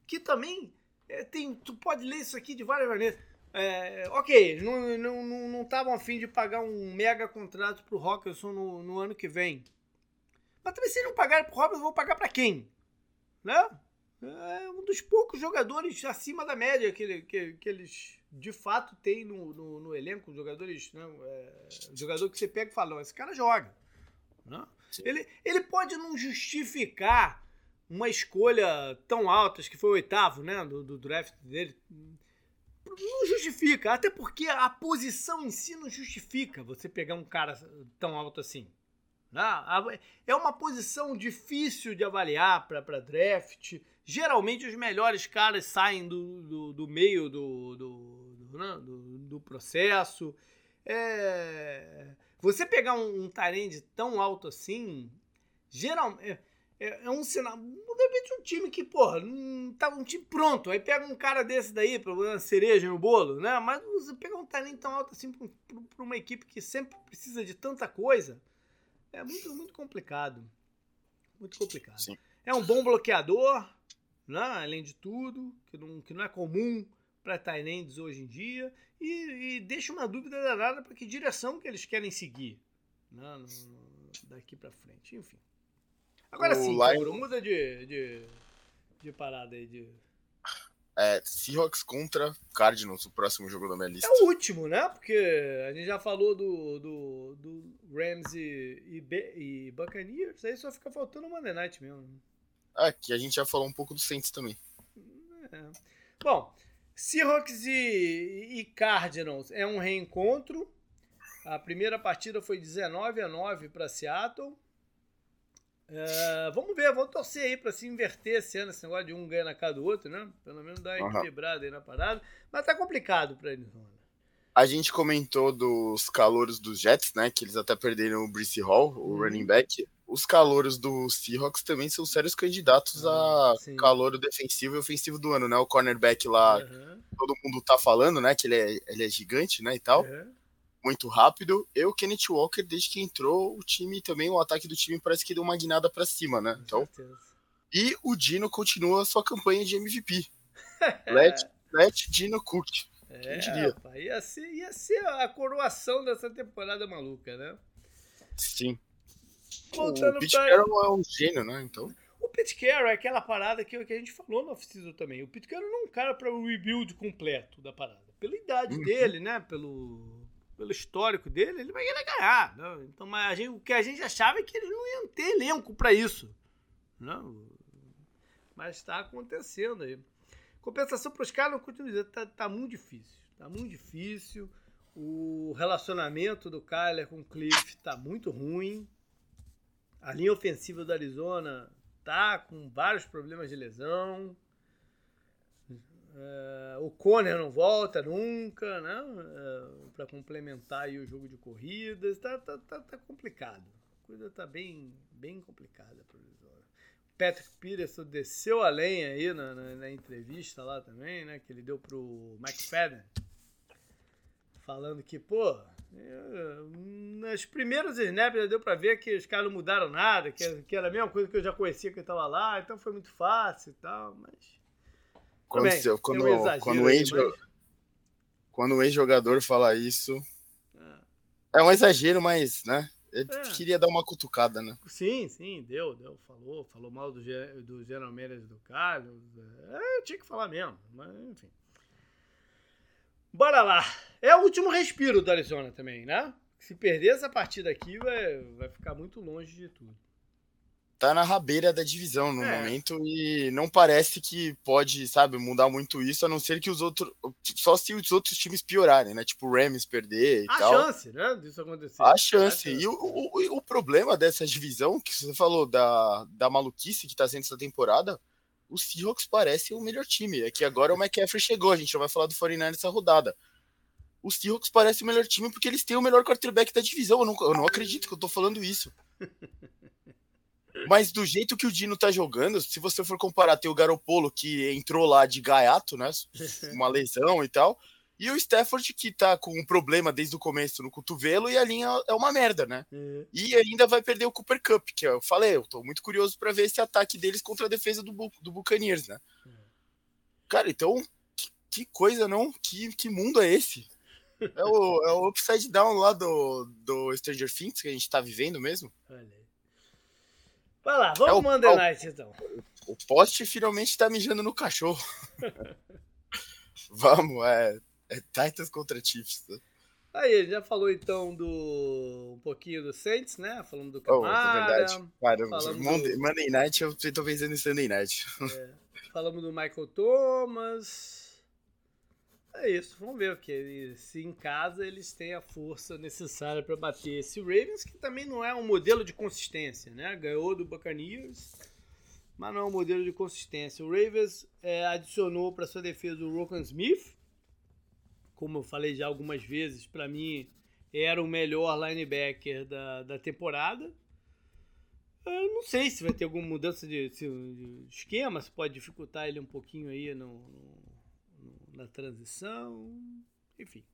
Que também é, tem. Tu pode ler isso aqui de várias maneiras. É, ok, não estavam não, não, não afim de pagar um mega contrato pro Hawkinson no, no ano que vem. Mas também se não pagarem pro Hawkinson, vão pagar para quem? Né? É um dos poucos jogadores acima da média que, ele, que, que eles de fato têm no, no, no elenco. Jogadores. Né, é, jogador que você pega e fala: esse cara joga. Né? Ele, ele pode não justificar uma escolha tão alta, que foi o oitavo né, do, do draft dele. Não justifica, até porque a posição em si não justifica você pegar um cara tão alto assim. Né? É uma posição difícil de avaliar para draft. Geralmente os melhores caras saem do, do, do meio do, do, né? do, do processo. É... Você pegar um, um tão alto assim, geralmente. É, é, é, um sinal. De repente, um time que, porra, não tá um time pronto. Aí pega um cara desse daí, pra uma cereja no bolo, né? Mas você pegar um talento tão alto assim pra, pra, uma equipe que sempre precisa de tanta coisa, é muito, muito complicado. Muito complicado. Sim. É um bom bloqueador, né? além de tudo, que não, que não é comum para Tyrants hoje em dia e, e, deixa uma dúvida danada para que direção que eles querem seguir né, no, daqui para frente, enfim. Agora o sim, Lion... muda de, de, de parada aí de é, Seahawks contra Cardinals, o próximo jogo da minha lista. É o último, né? Porque a gente já falou do, do, do Rams e, e, e Buccaneers, aí só fica faltando o Monday Night mesmo. É, que a gente já falou um pouco do Saints também. É. Bom, Seahawks e, e Cardinals é um reencontro. A primeira partida foi 19 a 9 para Seattle. Uh, vamos ver, vamos torcer aí para se inverter esse ano, esse negócio de um ganha na cara do outro, né? Pelo menos dar uma uhum. equilibrada aí na parada. Mas tá complicado para eles, mano. A gente comentou dos calouros dos Jets, né? Que eles até perderam o Brice Hall, o uhum. running back. Os calouros do Seahawks também são sérios candidatos a sim. calouro defensivo e ofensivo do ano, né? O cornerback lá, uhum. todo mundo tá falando, né? Que ele é, ele é gigante, né? E tal. Uhum muito rápido. E o Kenneth Walker, desde que entrou, o time também, o ataque do time parece que deu uma guinada para cima, né? Então, e o Dino continua a sua campanha de MVP. let, let Dino Cook. É, rapaz, ia, ser, ia ser a coroação dessa temporada maluca, né? Sim. Voltando o Pete pra... Carroll é um gênio, né? Então. O Pete Carroll é aquela parada que, que a gente falou no off também. O Pete Carroll não é um cara para o rebuild completo da parada. Pela idade uhum. dele, né? Pelo pelo histórico dele, ele vai ganhar. Né? Então, mas gente, o que a gente achava é que eles não iam ter elenco para isso. Não. Né? Mas está acontecendo aí. Compensação para os caras, eu continuo dizendo, tá, tá muito difícil. Tá muito difícil. O relacionamento do Kyler com o Cliff tá muito ruim. A linha ofensiva do Arizona tá com vários problemas de lesão. Uh, o Conner não volta nunca, né? Uh, é, para complementar o jogo de corridas. Tá, tá, tá, tá, complicado. A coisa tá bem, bem complicada para o Patrick Peterson desceu a lenha aí na, na, na, entrevista lá também, né? Que ele deu pro McFadden. Falando que, pô, nas primeiras snaps deu para ver que os caras não mudaram nada, que, que era a mesma coisa que eu já conhecia que eu tava lá, então foi muito fácil e tal, mas quando, Também, seu, quando, um quando, o ex, quando o ex-jogador fala isso. É. é um exagero, mas, né? Ele é. queria dar uma cutucada, né? Sim, sim, deu, deu. Falou, falou mal do, do General Manager do Carlos. É, tinha que falar mesmo, mas enfim. Bora lá. É o último respiro do Arizona também, né? Se perder essa partida aqui, vai, vai ficar muito longe de tudo tá na rabeira da divisão no é. momento e não parece que pode, sabe, mudar muito isso, a não ser que os outros. Só se os outros times piorarem, né? Tipo o Rams perder e a tal. A chance, né? Disso acontecer. A chance. A chance. E o, o, o, problema dessa divisão, que você falou da, da maluquice que tá sendo essa temporada, o Seahawks parece o melhor time. É que agora o McCaffrey chegou, a gente já vai falar do 49 nessa rodada. O Seahawks parece o melhor time porque eles têm o melhor quarterback da divisão. Eu não, eu não acredito que eu tô falando isso. Mas do jeito que o Dino tá jogando, se você for comparar, tem o Garopolo que entrou lá de gaiato, né? Uma lesão e tal. E o Stafford que tá com um problema desde o começo no cotovelo e a linha é uma merda, né? Uhum. E ainda vai perder o Cooper Cup, que eu falei, eu tô muito curioso para ver esse ataque deles contra a defesa do, do Buccaneers, né? Uhum. Cara, então, que, que, coisa, não? Que, que mundo é esse? É o, é o upside down lá do, do Stranger Things que a gente tá vivendo mesmo? Olha aí. Vai lá, vamos é o, Monday é Night então. O poste finalmente tá mijando no cachorro. vamos, é, é Titans contra Chiefs. Tá? Aí, já falou então do um pouquinho do Saints, né? Falando do Camara. Oh, é verdade. Cara, Monday, do... Monday Night, eu tô pensando em Sunday Night. É. Falamos do Michael Thomas. É isso, vamos ver porque se em casa eles têm a força necessária para bater esse Ravens, que também não é um modelo de consistência, né? Ganhou do Buccaneers, mas não é um modelo de consistência. O Ravens é, adicionou para sua defesa o Rokan Smith, como eu falei já algumas vezes, para mim era o melhor linebacker da, da temporada. Eu não sei se vai ter alguma mudança de, de esquema, se pode dificultar ele um pouquinho aí no, no na transição, enfim.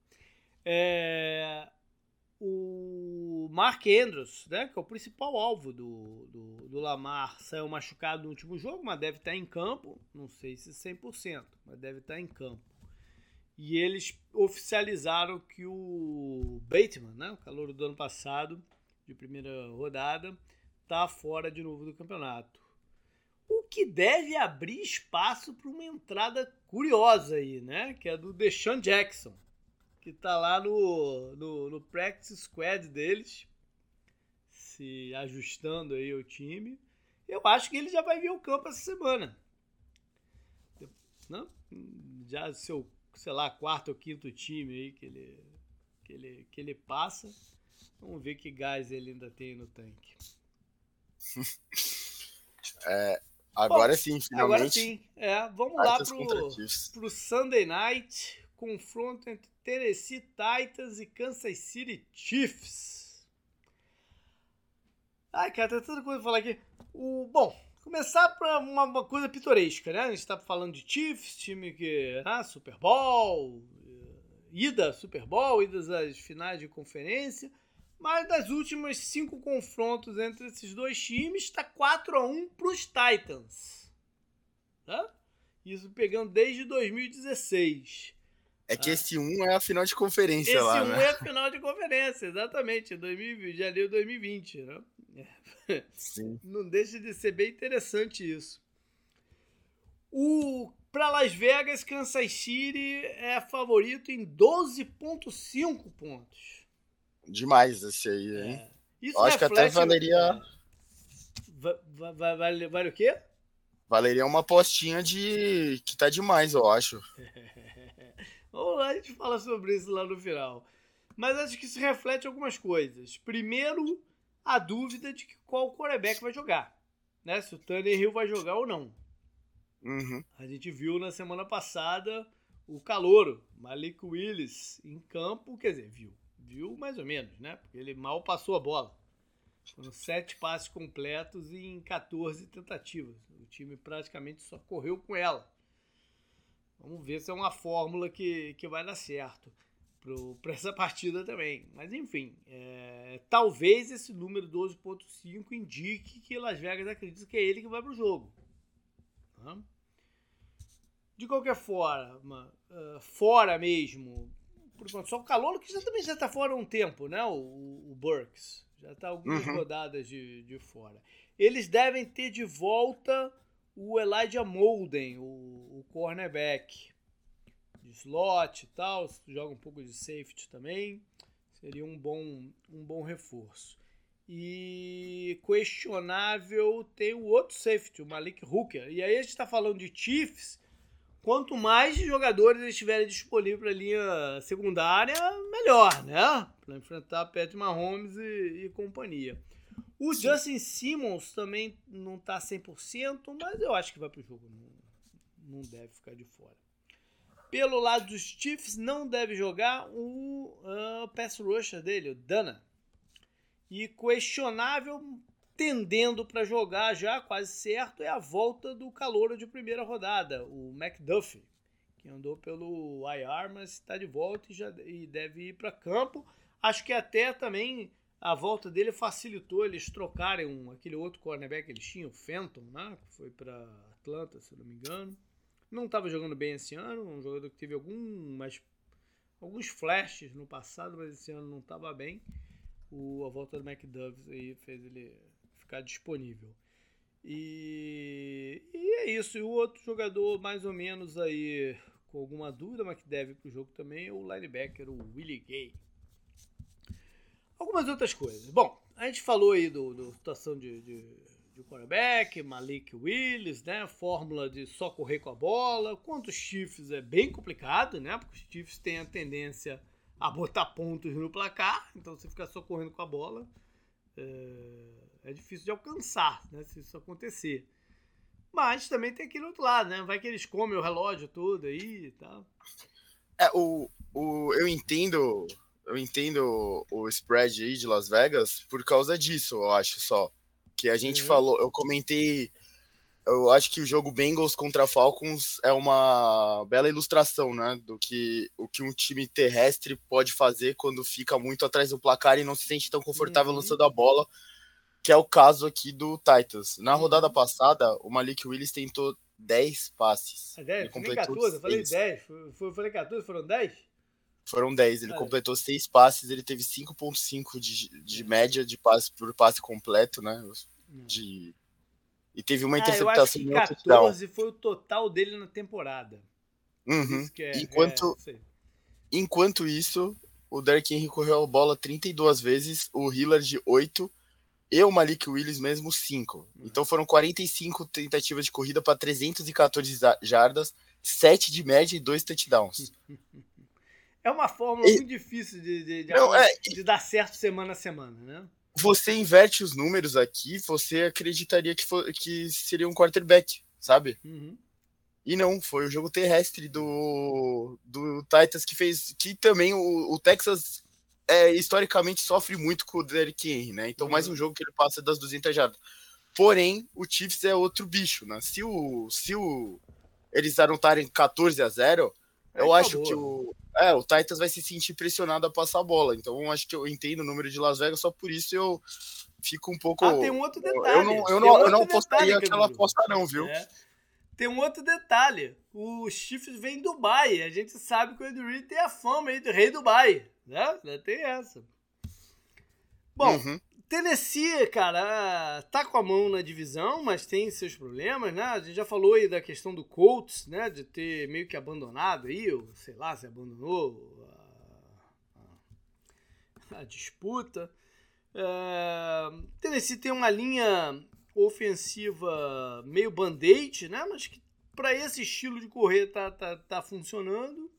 É, o Mark Andrews, né, que é o principal alvo do, do, do, Lamar, saiu machucado no último jogo, mas deve estar em campo, não sei se 100%, mas deve estar em campo. E eles oficializaram que o Bateman, né, o calor do ano passado, de primeira rodada, está fora de novo do campeonato. O que deve abrir espaço para uma entrada curiosa aí, né? Que é do Deshaun Jackson, que tá lá no, no, no practice squad deles, se ajustando aí o time. Eu acho que ele já vai vir ao campo essa semana. Não? Já seu, sei lá, quarto ou quinto time aí que ele, que ele, que ele passa. Vamos ver que gás ele ainda tem no tanque. é, Agora Bom, sim, finalmente. Agora sim. É, vamos lá pro, pro Sunday Night. Confronto entre Tennessee Titans e Kansas City Chiefs. Ai, cara, tem tanta coisa pra falar aqui. O, bom, começar para uma, uma, coisa pitoresca, né? A gente tá falando de Chiefs, time que. Ah, Super Bowl, ida Super Bowl, idas às finais de conferência. Mas das últimas cinco confrontos entre esses dois times, está 4 a 1 para os Titans. Tá? Isso pegando desde 2016. É que ah. esse 1 é a final de conferência esse lá, Esse 1 né? é a final de conferência, exatamente. 2020, janeiro de 2020, né? Sim. Não deixa de ser bem interessante isso. O para Las Vegas, Kansas City é favorito em 12.5 pontos demais esse aí, hein? É. Acho que até valeria. Vale, vale, vale o quê? Valeria uma postinha de. que tá demais, eu acho. Vamos lá, a gente fala sobre isso lá no final. Mas acho que isso reflete algumas coisas. Primeiro, a dúvida de qual quarterback vai jogar. Né? Se o Tannehill vai jogar ou não. Uhum. A gente viu na semana passada o calouro, Malik Willis, em campo. Quer dizer, viu viu mais ou menos, né? Porque ele mal passou a bola. Foram sete passes completos em 14 tentativas. O time praticamente só correu com ela. Vamos ver se é uma fórmula que, que vai dar certo para essa partida também. Mas enfim, é, talvez esse número 12.5 indique que Las Vegas acredita que é ele que vai para o jogo. De qualquer forma, fora mesmo por só o Calolo, que já também já está fora há um tempo, né? O, o Burks. Já está algumas uhum. rodadas de, de fora. Eles devem ter de volta o Elijah Molden, o, o cornerback. De slot e tal. Joga um pouco de safety também. Seria um bom, um bom reforço. E questionável tem o outro safety, o Malik Hooker. E aí a gente está falando de Chiefs quanto mais jogadores estiverem disponíveis para a linha secundária, melhor, né? Para enfrentar Patrick Mahomes e, e companhia. O Sim. Justin Simmons também não está 100%, mas eu acho que vai para o jogo. Não, não deve ficar de fora. Pelo lado dos Chiefs, não deve jogar o uh, pass rusher dele, o Dana. E questionável tendendo para jogar já, quase certo, é a volta do calouro de primeira rodada, o McDuffie, que andou pelo IR, mas está de volta e, já, e deve ir para campo. Acho que até também a volta dele facilitou eles trocarem um, aquele outro cornerback que eles tinham, o Fenton, né? que foi para Atlanta, se não me engano. Não estava jogando bem esse ano, um jogador que teve algumas, alguns flashes no passado, mas esse ano não estava bem. O, a volta do McDuffie aí fez ele ficar disponível. E, e é isso. E o outro jogador, mais ou menos aí, com alguma dúvida, mas que deve para o jogo também, é o linebacker, o Willie Gay. Algumas outras coisas. Bom, a gente falou aí do, do situação de, de, de quarterback, Malik Willis, né? Fórmula de só correr com a bola. Quanto Chiefs é bem complicado, né? Porque os Chiefs têm a tendência a botar pontos no placar, então você ficar só correndo com a bola é, é difícil de alcançar, né? Se isso acontecer. Mas também tem aquele outro lado, né? Vai que eles comem o relógio todo aí e tal. É, o, o, eu entendo. Eu entendo o spread aí de Las Vegas por causa disso, eu acho só. Que a gente uhum. falou, eu comentei eu acho que o jogo Bengals contra Falcons é uma bela ilustração, né, do que o que um time terrestre pode fazer quando fica muito atrás do placar e não se sente tão confortável uhum. lançando a bola, que é o caso aqui do Titans. Na uhum. rodada passada, o Malik Willis tentou 10 passes. É 10? Ele completou 14, eu falei 10. Foi, falei 14, foram 10? Foram 10. Ele ah, completou 6 passes, ele teve 5.5 de, de média de passe por passe completo, né? De e teve uma interceptação. Ah, eu acho que 14 foi o total dele na temporada. Uhum. É, enquanto, é, enquanto isso, o Derrick Henry correu a bola 32 vezes, o Hillard 8 e o Malik Willis mesmo 5. Uhum. Então foram 45 tentativas de corrida para 314 jardas, 7 de média e 2 touchdowns. É uma fórmula e... muito difícil de, de, de, Não, é... de dar certo semana a semana, né? você inverte os números aqui, você acreditaria que, for, que seria um quarterback, sabe? Uhum. E não, foi o jogo terrestre do, do Titans que fez. Que também o, o Texas é, historicamente sofre muito com o Derrick Henry, né? Então, uhum. mais um jogo que ele passa das 200 jardas. Porém, o Chiefs é outro bicho, né? Se o, se o eles anotarem 14 a 0, eu acho que o, é, o Titans vai se sentir pressionado a passar a bola. Então, acho que eu entendo o número de Las Vegas, só por isso eu fico um pouco. Ah, tem um outro detalhe. Eu não, eu não, eu não apostaria aquela aposta, não, viu? É. Tem um outro detalhe. O Chiefs vem do Dubai. A gente sabe que o Ed Reed tem a fama aí do rei Dubai. Né? Tem essa. Bom, uhum. Tennessee, cara, tá com a mão na divisão, mas tem seus problemas, né? A gente já falou aí da questão do Colts, né? De ter meio que abandonado aí, ou sei lá, se abandonou a, a, a disputa. É, Tennessee tem uma linha ofensiva meio band-aid, né? Mas que para esse estilo de correr tá, tá, tá funcionando.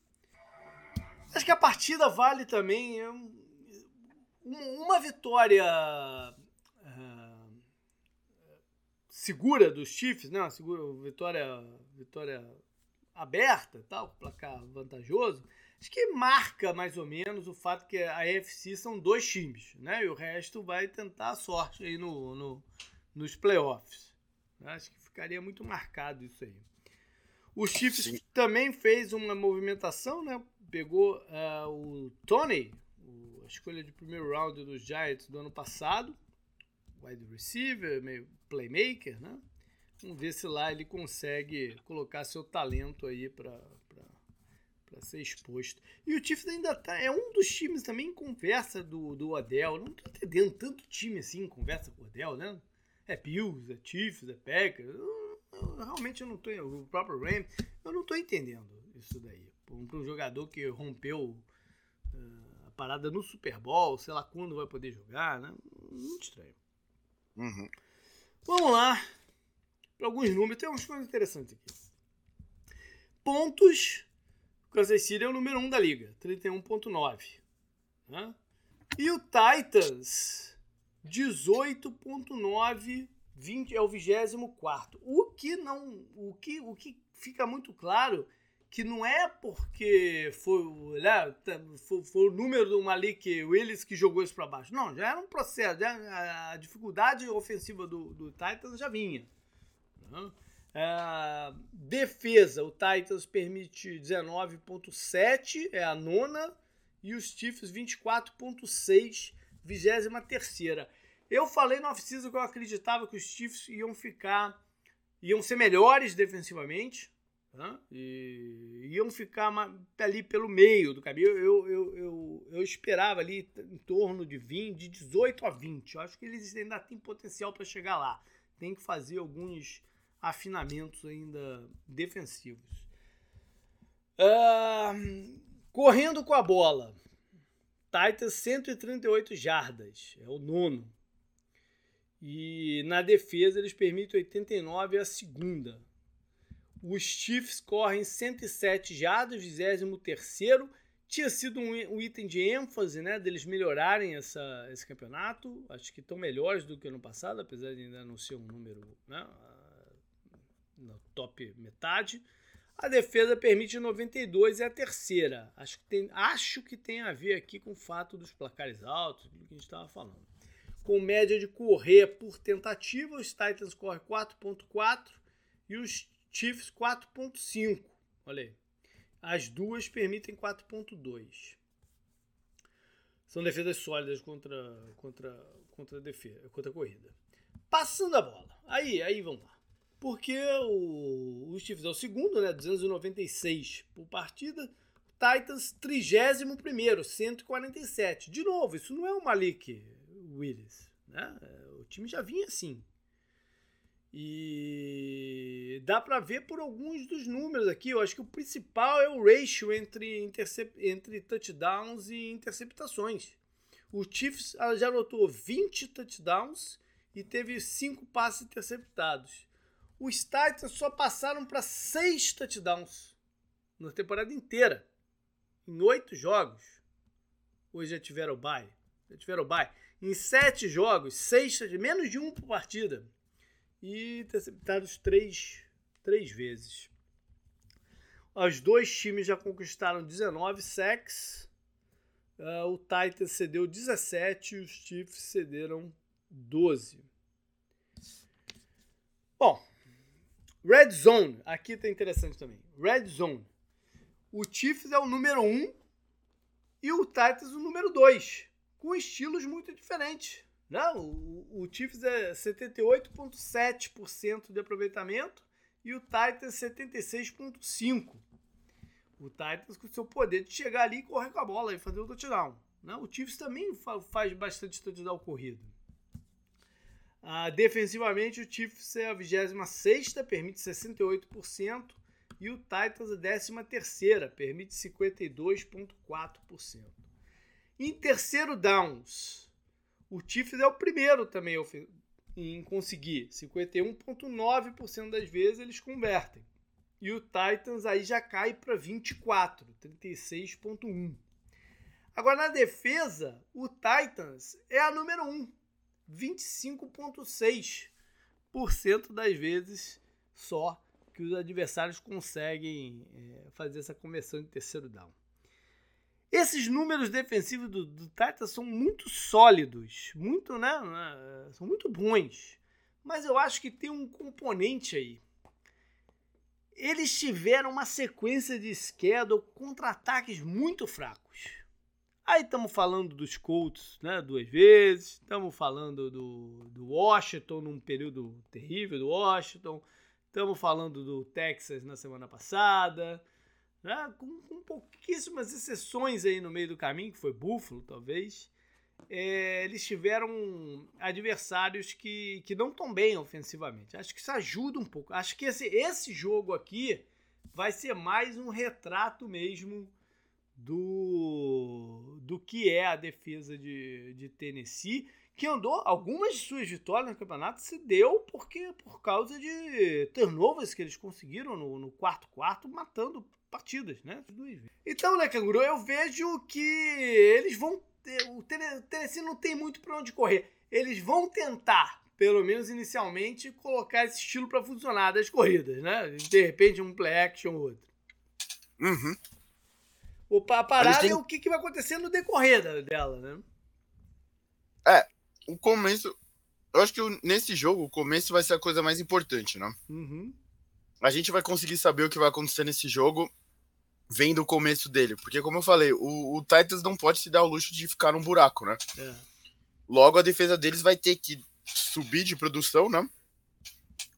Acho que a partida vale também. É um, uma vitória uh, segura dos Chiefs, né? Uma segura, vitória, vitória aberta, tal, placar vantajoso. Acho que marca mais ou menos o fato que a AFC são dois times, né? E o resto vai tentar a sorte aí no, no nos playoffs. Acho que ficaria muito marcado isso aí. O Chiefs Sim. também fez uma movimentação, né? Pegou uh, o Tony, escolha de primeiro round dos Giants do ano passado, wide receiver, meio playmaker, né? Vamos ver se lá ele consegue colocar seu talento aí para ser exposto. E o Chiefs ainda tá, é um dos times também em conversa do, do Odell. Não tô entendendo tanto time assim em conversa com o Odell, né? É Bills, é Chiefs, é Packers. Eu, realmente eu não tô, o próprio Ram, eu não tô entendendo isso daí. Para um, jogador que rompeu uh, parada no Super Bowl, sei lá quando vai poder jogar, né? Muito estranho. Uhum. Vamos lá. Para alguns números, tem umas coisas interessantes aqui. Pontos. O Kansas City é o número 1 um da liga, 31.9. Né? E o Titans, 18.9, 20 é o 24. O que não, o que, o que fica muito claro que não é porque foi, né, foi, foi, o número do Malik Willis que jogou isso para baixo. Não, já era um processo. Já, a dificuldade ofensiva do, do Titans já vinha. Né? É, defesa, o Titans permite 19,7, é a nona, e os Chiefs 24,6, vigésima terceira. Eu falei no off-season que eu acreditava que os Chiefs iam ficar, iam ser melhores defensivamente, tá? e iam ficar ali pelo meio do caminho. Eu, eu, eu, eu, esperava ali em torno de 20, de 18 a 20. Eu acho que eles ainda têm potencial para chegar lá. Tem que fazer alguns afinamentos ainda defensivos. Uh, correndo com a bola. Titans 138 jardas, é o nono. E na defesa eles permitem 89 a segunda. Os Chiefs correm 107 jardas, 23 tinha sido um, item de ênfase, né, deles melhorarem essa, esse campeonato. Acho que estão melhores do que ano passado, apesar de ainda não ser um número, né, na top metade. A defesa permite 92 é a terceira. Acho que, tem, acho que tem a ver aqui com o fato dos placares altos, do que a gente estava falando. Com média de correr por tentativa, os Titans correm 4.4 e os Chiefs 4.5. Olha aí. As duas permitem 4.2. São defesas sólidas contra, contra, contra defesa, contra a corrida. Passando a bola. Aí, aí vamos lá porque o, o Chiefs é o segundo, né? 296 por partida. Titans, 31, 147. De novo, isso não é o Malik Willis. Né? O time já vinha assim. E dá para ver por alguns dos números aqui. Eu acho que o principal é o ratio entre, entre touchdowns e interceptações. O Chiefs já anotou 20 touchdowns e teve 5 passes interceptados os Titans só passaram para seis touchdowns na temporada inteira, em oito jogos. Hoje já tiveram o bye. Já tiveram o bye. Em sete jogos, seis, menos de um por partida. E interceptados três, três vezes. Os dois times já conquistaram 19 sacks. Uh, o Titans cedeu 17 e os Chiefs cederam 12. Bom, Red Zone, aqui tá interessante também. Red Zone. O Chiefs é o número 1 um, e o Titans o número 2, com estilos muito diferentes. Não, o, o Chiefs é 78,7% de aproveitamento e o Titans 76,5%. O Titans com seu poder de chegar ali e correr com a bola e fazer o touchdown. Não, o Chiefs também faz bastante touchdown corrido. Uh, defensivamente, o Chiefs é a 26, permite 68%, e o Titans a 13, permite 52,4%. Em terceiro downs, o Chiefs é o primeiro também em conseguir. 51,9% das vezes eles convertem. E o Titans aí já cai para 24, 36,1%. Agora na defesa, o Titans é a número 1, 25,6% das vezes só que os adversários conseguem é, fazer essa conversão de terceiro down. Esses números defensivos do, do são muito sólidos, muito, né, né, são muito bons. Mas eu acho que tem um componente aí. Eles tiveram uma sequência de schedule contra-ataques muito fracos. Aí estamos falando dos Colts né, duas vezes, estamos falando do, do Washington num período terrível do Washington, estamos falando do Texas na semana passada, com, com, pouquíssimas exceções aí no meio do caminho, que foi Buffalo talvez. É, eles tiveram adversários que, que não estão bem ofensivamente. Acho que isso ajuda um pouco. Acho que esse, esse jogo aqui vai ser mais um retrato mesmo do, do que é a defesa de, de Tennessee, que andou algumas de suas vitórias no campeonato se deu porque por causa de turnovers que eles conseguiram no quarto quarto, matando partidas, né? Então, né, Canguru, eu vejo que eles vão ter, o Tennessee não tem muito para onde correr. Eles vão tentar, pelo menos inicialmente, colocar esse estilo para funcionar das corridas, né? De repente um play action ou outro. Uhum. O, a parada têm... é o que, que vai acontecer no decorrer dela, né? É, o começo. Eu acho que nesse jogo, o começo vai ser a coisa mais importante, né? Uhum. A gente vai conseguir saber o que vai acontecer nesse jogo vendo o começo dele. Porque, como eu falei, o, o Titans não pode se dar o luxo de ficar num buraco, né? É. Logo, a defesa deles vai ter que subir de produção, né?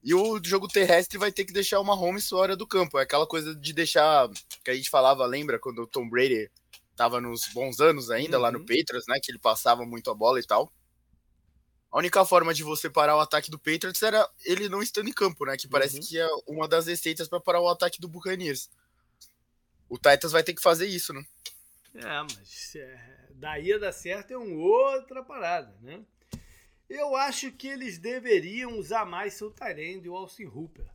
E o jogo terrestre vai ter que deixar uma home fora do campo. É aquela coisa de deixar. Que a gente falava, lembra, quando o Tom Brady tava nos bons anos ainda, uhum. lá no uhum. Patriots, né? Que ele passava muito a bola e tal. A única forma de você parar o ataque do Patriots era ele não estando em campo, né? Que parece uhum. que é uma das receitas para parar o ataque do Buccaneers. O Titans vai ter que fazer isso, né? É, mas é, daí a dar certo é uma outra parada, né? Eu acho que eles deveriam usar mais seu Tyrande, o Austin Hooper,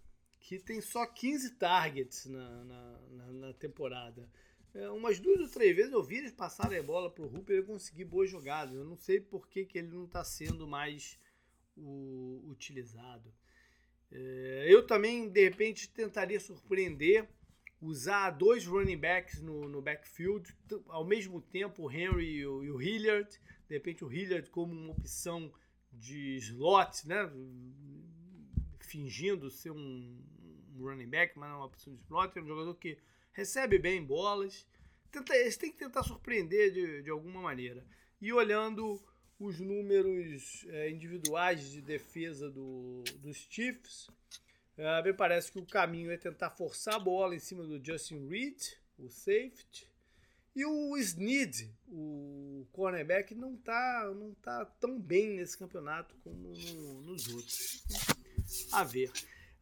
que tem só 15 targets na, na, na, na temporada. É, umas duas ou três vezes eu vi eles passarem a bola pro Hooper e conseguir boas jogadas. Eu não sei por que, que ele não está sendo mais o, utilizado. É, eu também, de repente, tentaria surpreender, usar dois running backs no, no backfield, ao mesmo tempo o Henry e o, e o Hilliard. De repente, o Hilliard como uma opção de slot, né? Fingindo ser um, um running back, mas não é uma opção de slot. É um jogador que recebe bem bolas. Tenta, eles têm que tentar surpreender de, de alguma maneira. E olhando os números é, individuais de defesa do, dos Chiefs, é, me parece que o caminho é tentar forçar a bola em cima do Justin Reed, o safety, e o Snead, o cornerback, não está não tá tão bem nesse campeonato como no, nos outros. A ver.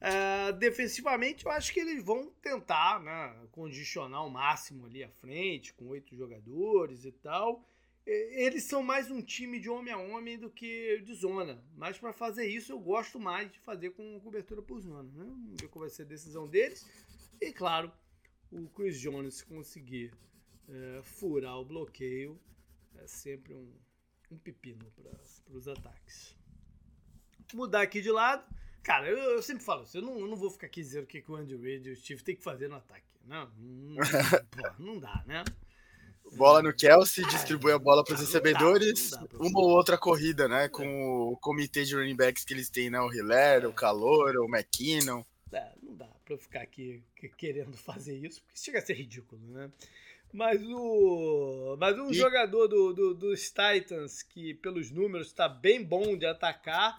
Uh, defensivamente, eu acho que eles vão tentar né, condicionar o máximo ali à frente, com oito jogadores e tal. Eles são mais um time de homem a homem do que de zona. Mas para fazer isso, eu gosto mais de fazer com cobertura por zona. Né? Vamos ver qual vai ser a decisão deles. E claro, o Chris Jones conseguir é, furar o bloqueio é sempre um, um pepino para os ataques. Mudar aqui de lado. Cara, eu, eu sempre falo isso, eu não, eu não, vou ficar aqui dizendo o que, que o Andy Reid e o Steve tem que fazer no ataque. Não, não, pô, não dá, né? Bola no Kelsey, distribui a bola para os recebedores, uma ou outra corrida, né? Com o comitê de running backs que eles têm, né? O Hiller, o Calor, o McKinnon. É, não dá para eu ficar aqui querendo fazer isso, porque chega a ser ridículo, né? Mas o. Mas um e... jogador do, do, dos Titans que, pelos números, está bem bom de atacar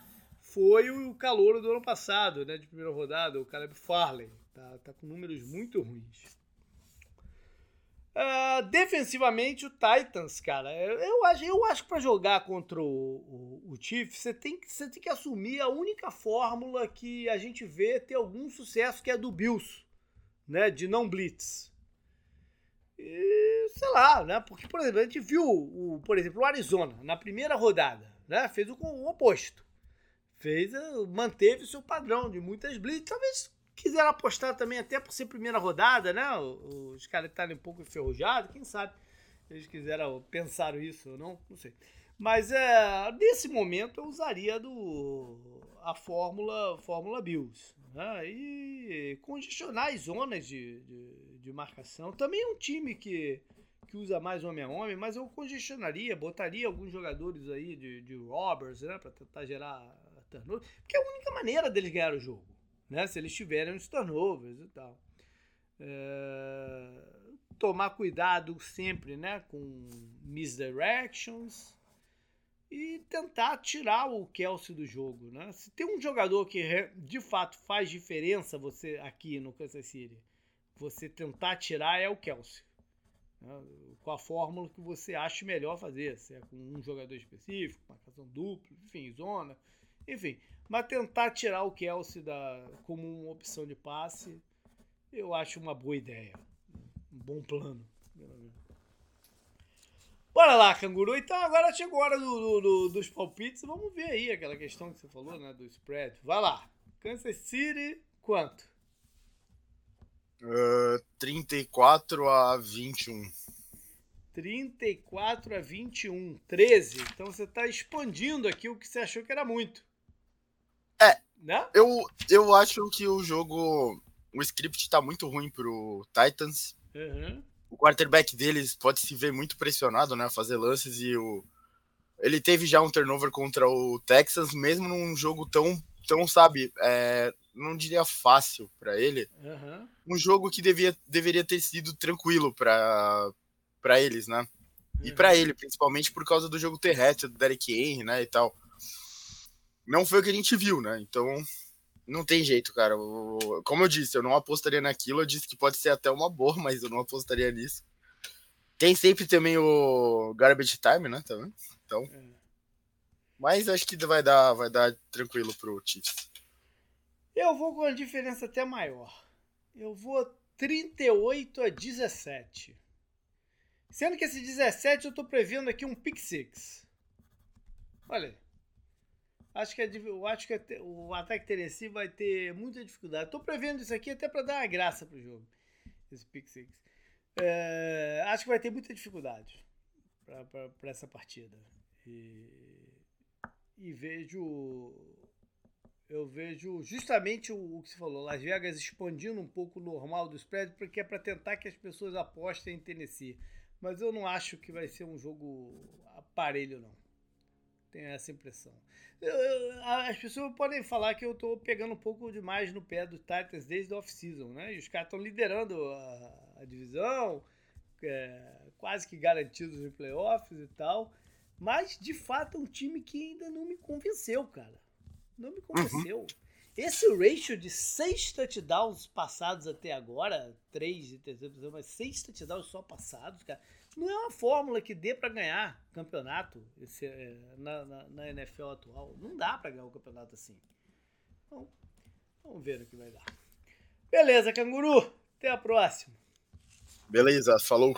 foi o calouro do ano passado, né? De primeira rodada, o Caleb Farley. Tá, tá com números muito ruins. Uh, defensivamente, o Titans, cara, eu acho, eu acho que para jogar contra o, o, o você tem, você tem que assumir a única fórmula que a gente vê ter algum sucesso, que é do Bills, né? De não blitz. E, sei lá, né? Porque, por exemplo, a gente viu, o, por exemplo, o Arizona, na primeira rodada, né? Fez o, o oposto. Fez, eh, manteve o seu padrão de muitas blitz. Talvez quiseram apostar também, até por ser primeira rodada, né? Os caras estarem um pouco enferrujados, quem sabe eles quiseram, pensaram isso ou não, não sei. Mas é, nesse momento eu usaria do, a fórmula, fórmula Bills. Né? E congestionar as zonas de, de, de, marcação. Também é um time que, que usa mais homem a homem, mas eu congestionaria, botaria alguns jogadores aí de, de robbers né? para tentar gerar turnover, porque é a única maneira deles ganhar o jogo, né? se eles tiverem os turnovers e tal. É, tomar cuidado sempre né? com misdirections e tentar tirar o Kelsey do jogo, né? Se tem um jogador que de fato faz diferença você aqui no Kansas City, você tentar tirar é o Kelsey. Né? Com a fórmula que você acha melhor fazer, se é com um jogador específico, marcação dupla, enfim, zona, enfim. Mas tentar tirar o Kelsey da, como uma opção de passe, eu acho uma boa ideia. Um bom plano. Bora lá, canguru. Então agora chegou a hora do, do, do, dos palpites. Vamos ver aí aquela questão que você falou, né? Do spread. Vai lá. Kansas City, quanto? Uh, 34 a 21. 34 a 21. 13. Então você está expandindo aqui o que você achou que era muito. Né? Eu, eu acho que o jogo. O script está muito ruim pro Titans. Uhum. O quarterback deles pode se ver muito pressionado, né? Fazer lances e o. Ele teve já um turnover contra o Texas, mesmo num jogo tão, tão sabe, é, não diria fácil para ele. Uhum. Um jogo que devia, deveria ter sido tranquilo para eles, né? E para uhum. ele, principalmente por causa do jogo terrestre do Derek Henry, né, e tal. Não foi o que a gente viu, né? Então, não tem jeito, cara. Como eu disse, eu não apostaria naquilo. Eu disse que pode ser até uma boa, mas eu não apostaria nisso. Tem sempre também o garbage time, né, também. Então, é. mas acho que vai dar, vai dar tranquilo pro Chiefs. Eu vou com uma diferença até maior. Eu vou 38 a 17. Sendo que esse 17 eu estou prevendo aqui um pick six. Olha aí. Acho que, eu acho que o ataque Tennessee vai ter muita dificuldade. Estou prevendo isso aqui até para dar uma graça pro jogo. Esse pick six. É, acho que vai ter muita dificuldade para essa partida. E, e, vejo. Eu vejo justamente o, o, que você falou, Las Vegas expandindo um pouco o normal do spread, porque é para tentar que as pessoas apostem em Tennessee. Mas eu não acho que vai ser um jogo aparelho, não. Tenho essa impressão. As pessoas podem falar que eu estou pegando um pouco demais no pé do Titans desde a off-season, né? E os caras estão liderando a, a divisão, é, quase que garantidos em playoffs e tal. Mas, de fato, é um time que ainda não me convenceu, cara. Não me convenceu. Uhum. Esse ratio de seis touchdowns passados até agora, três de terceira posição, mas seis touchdowns só passados, cara, não é uma fórmula que dê para ganhar campeonato esse, é, na, na, na, NFL atual. Não dá para ganhar um campeonato assim. Então, vamos ver o que vai dar. Beleza, canguru. Até a próxima. Beleza, falou.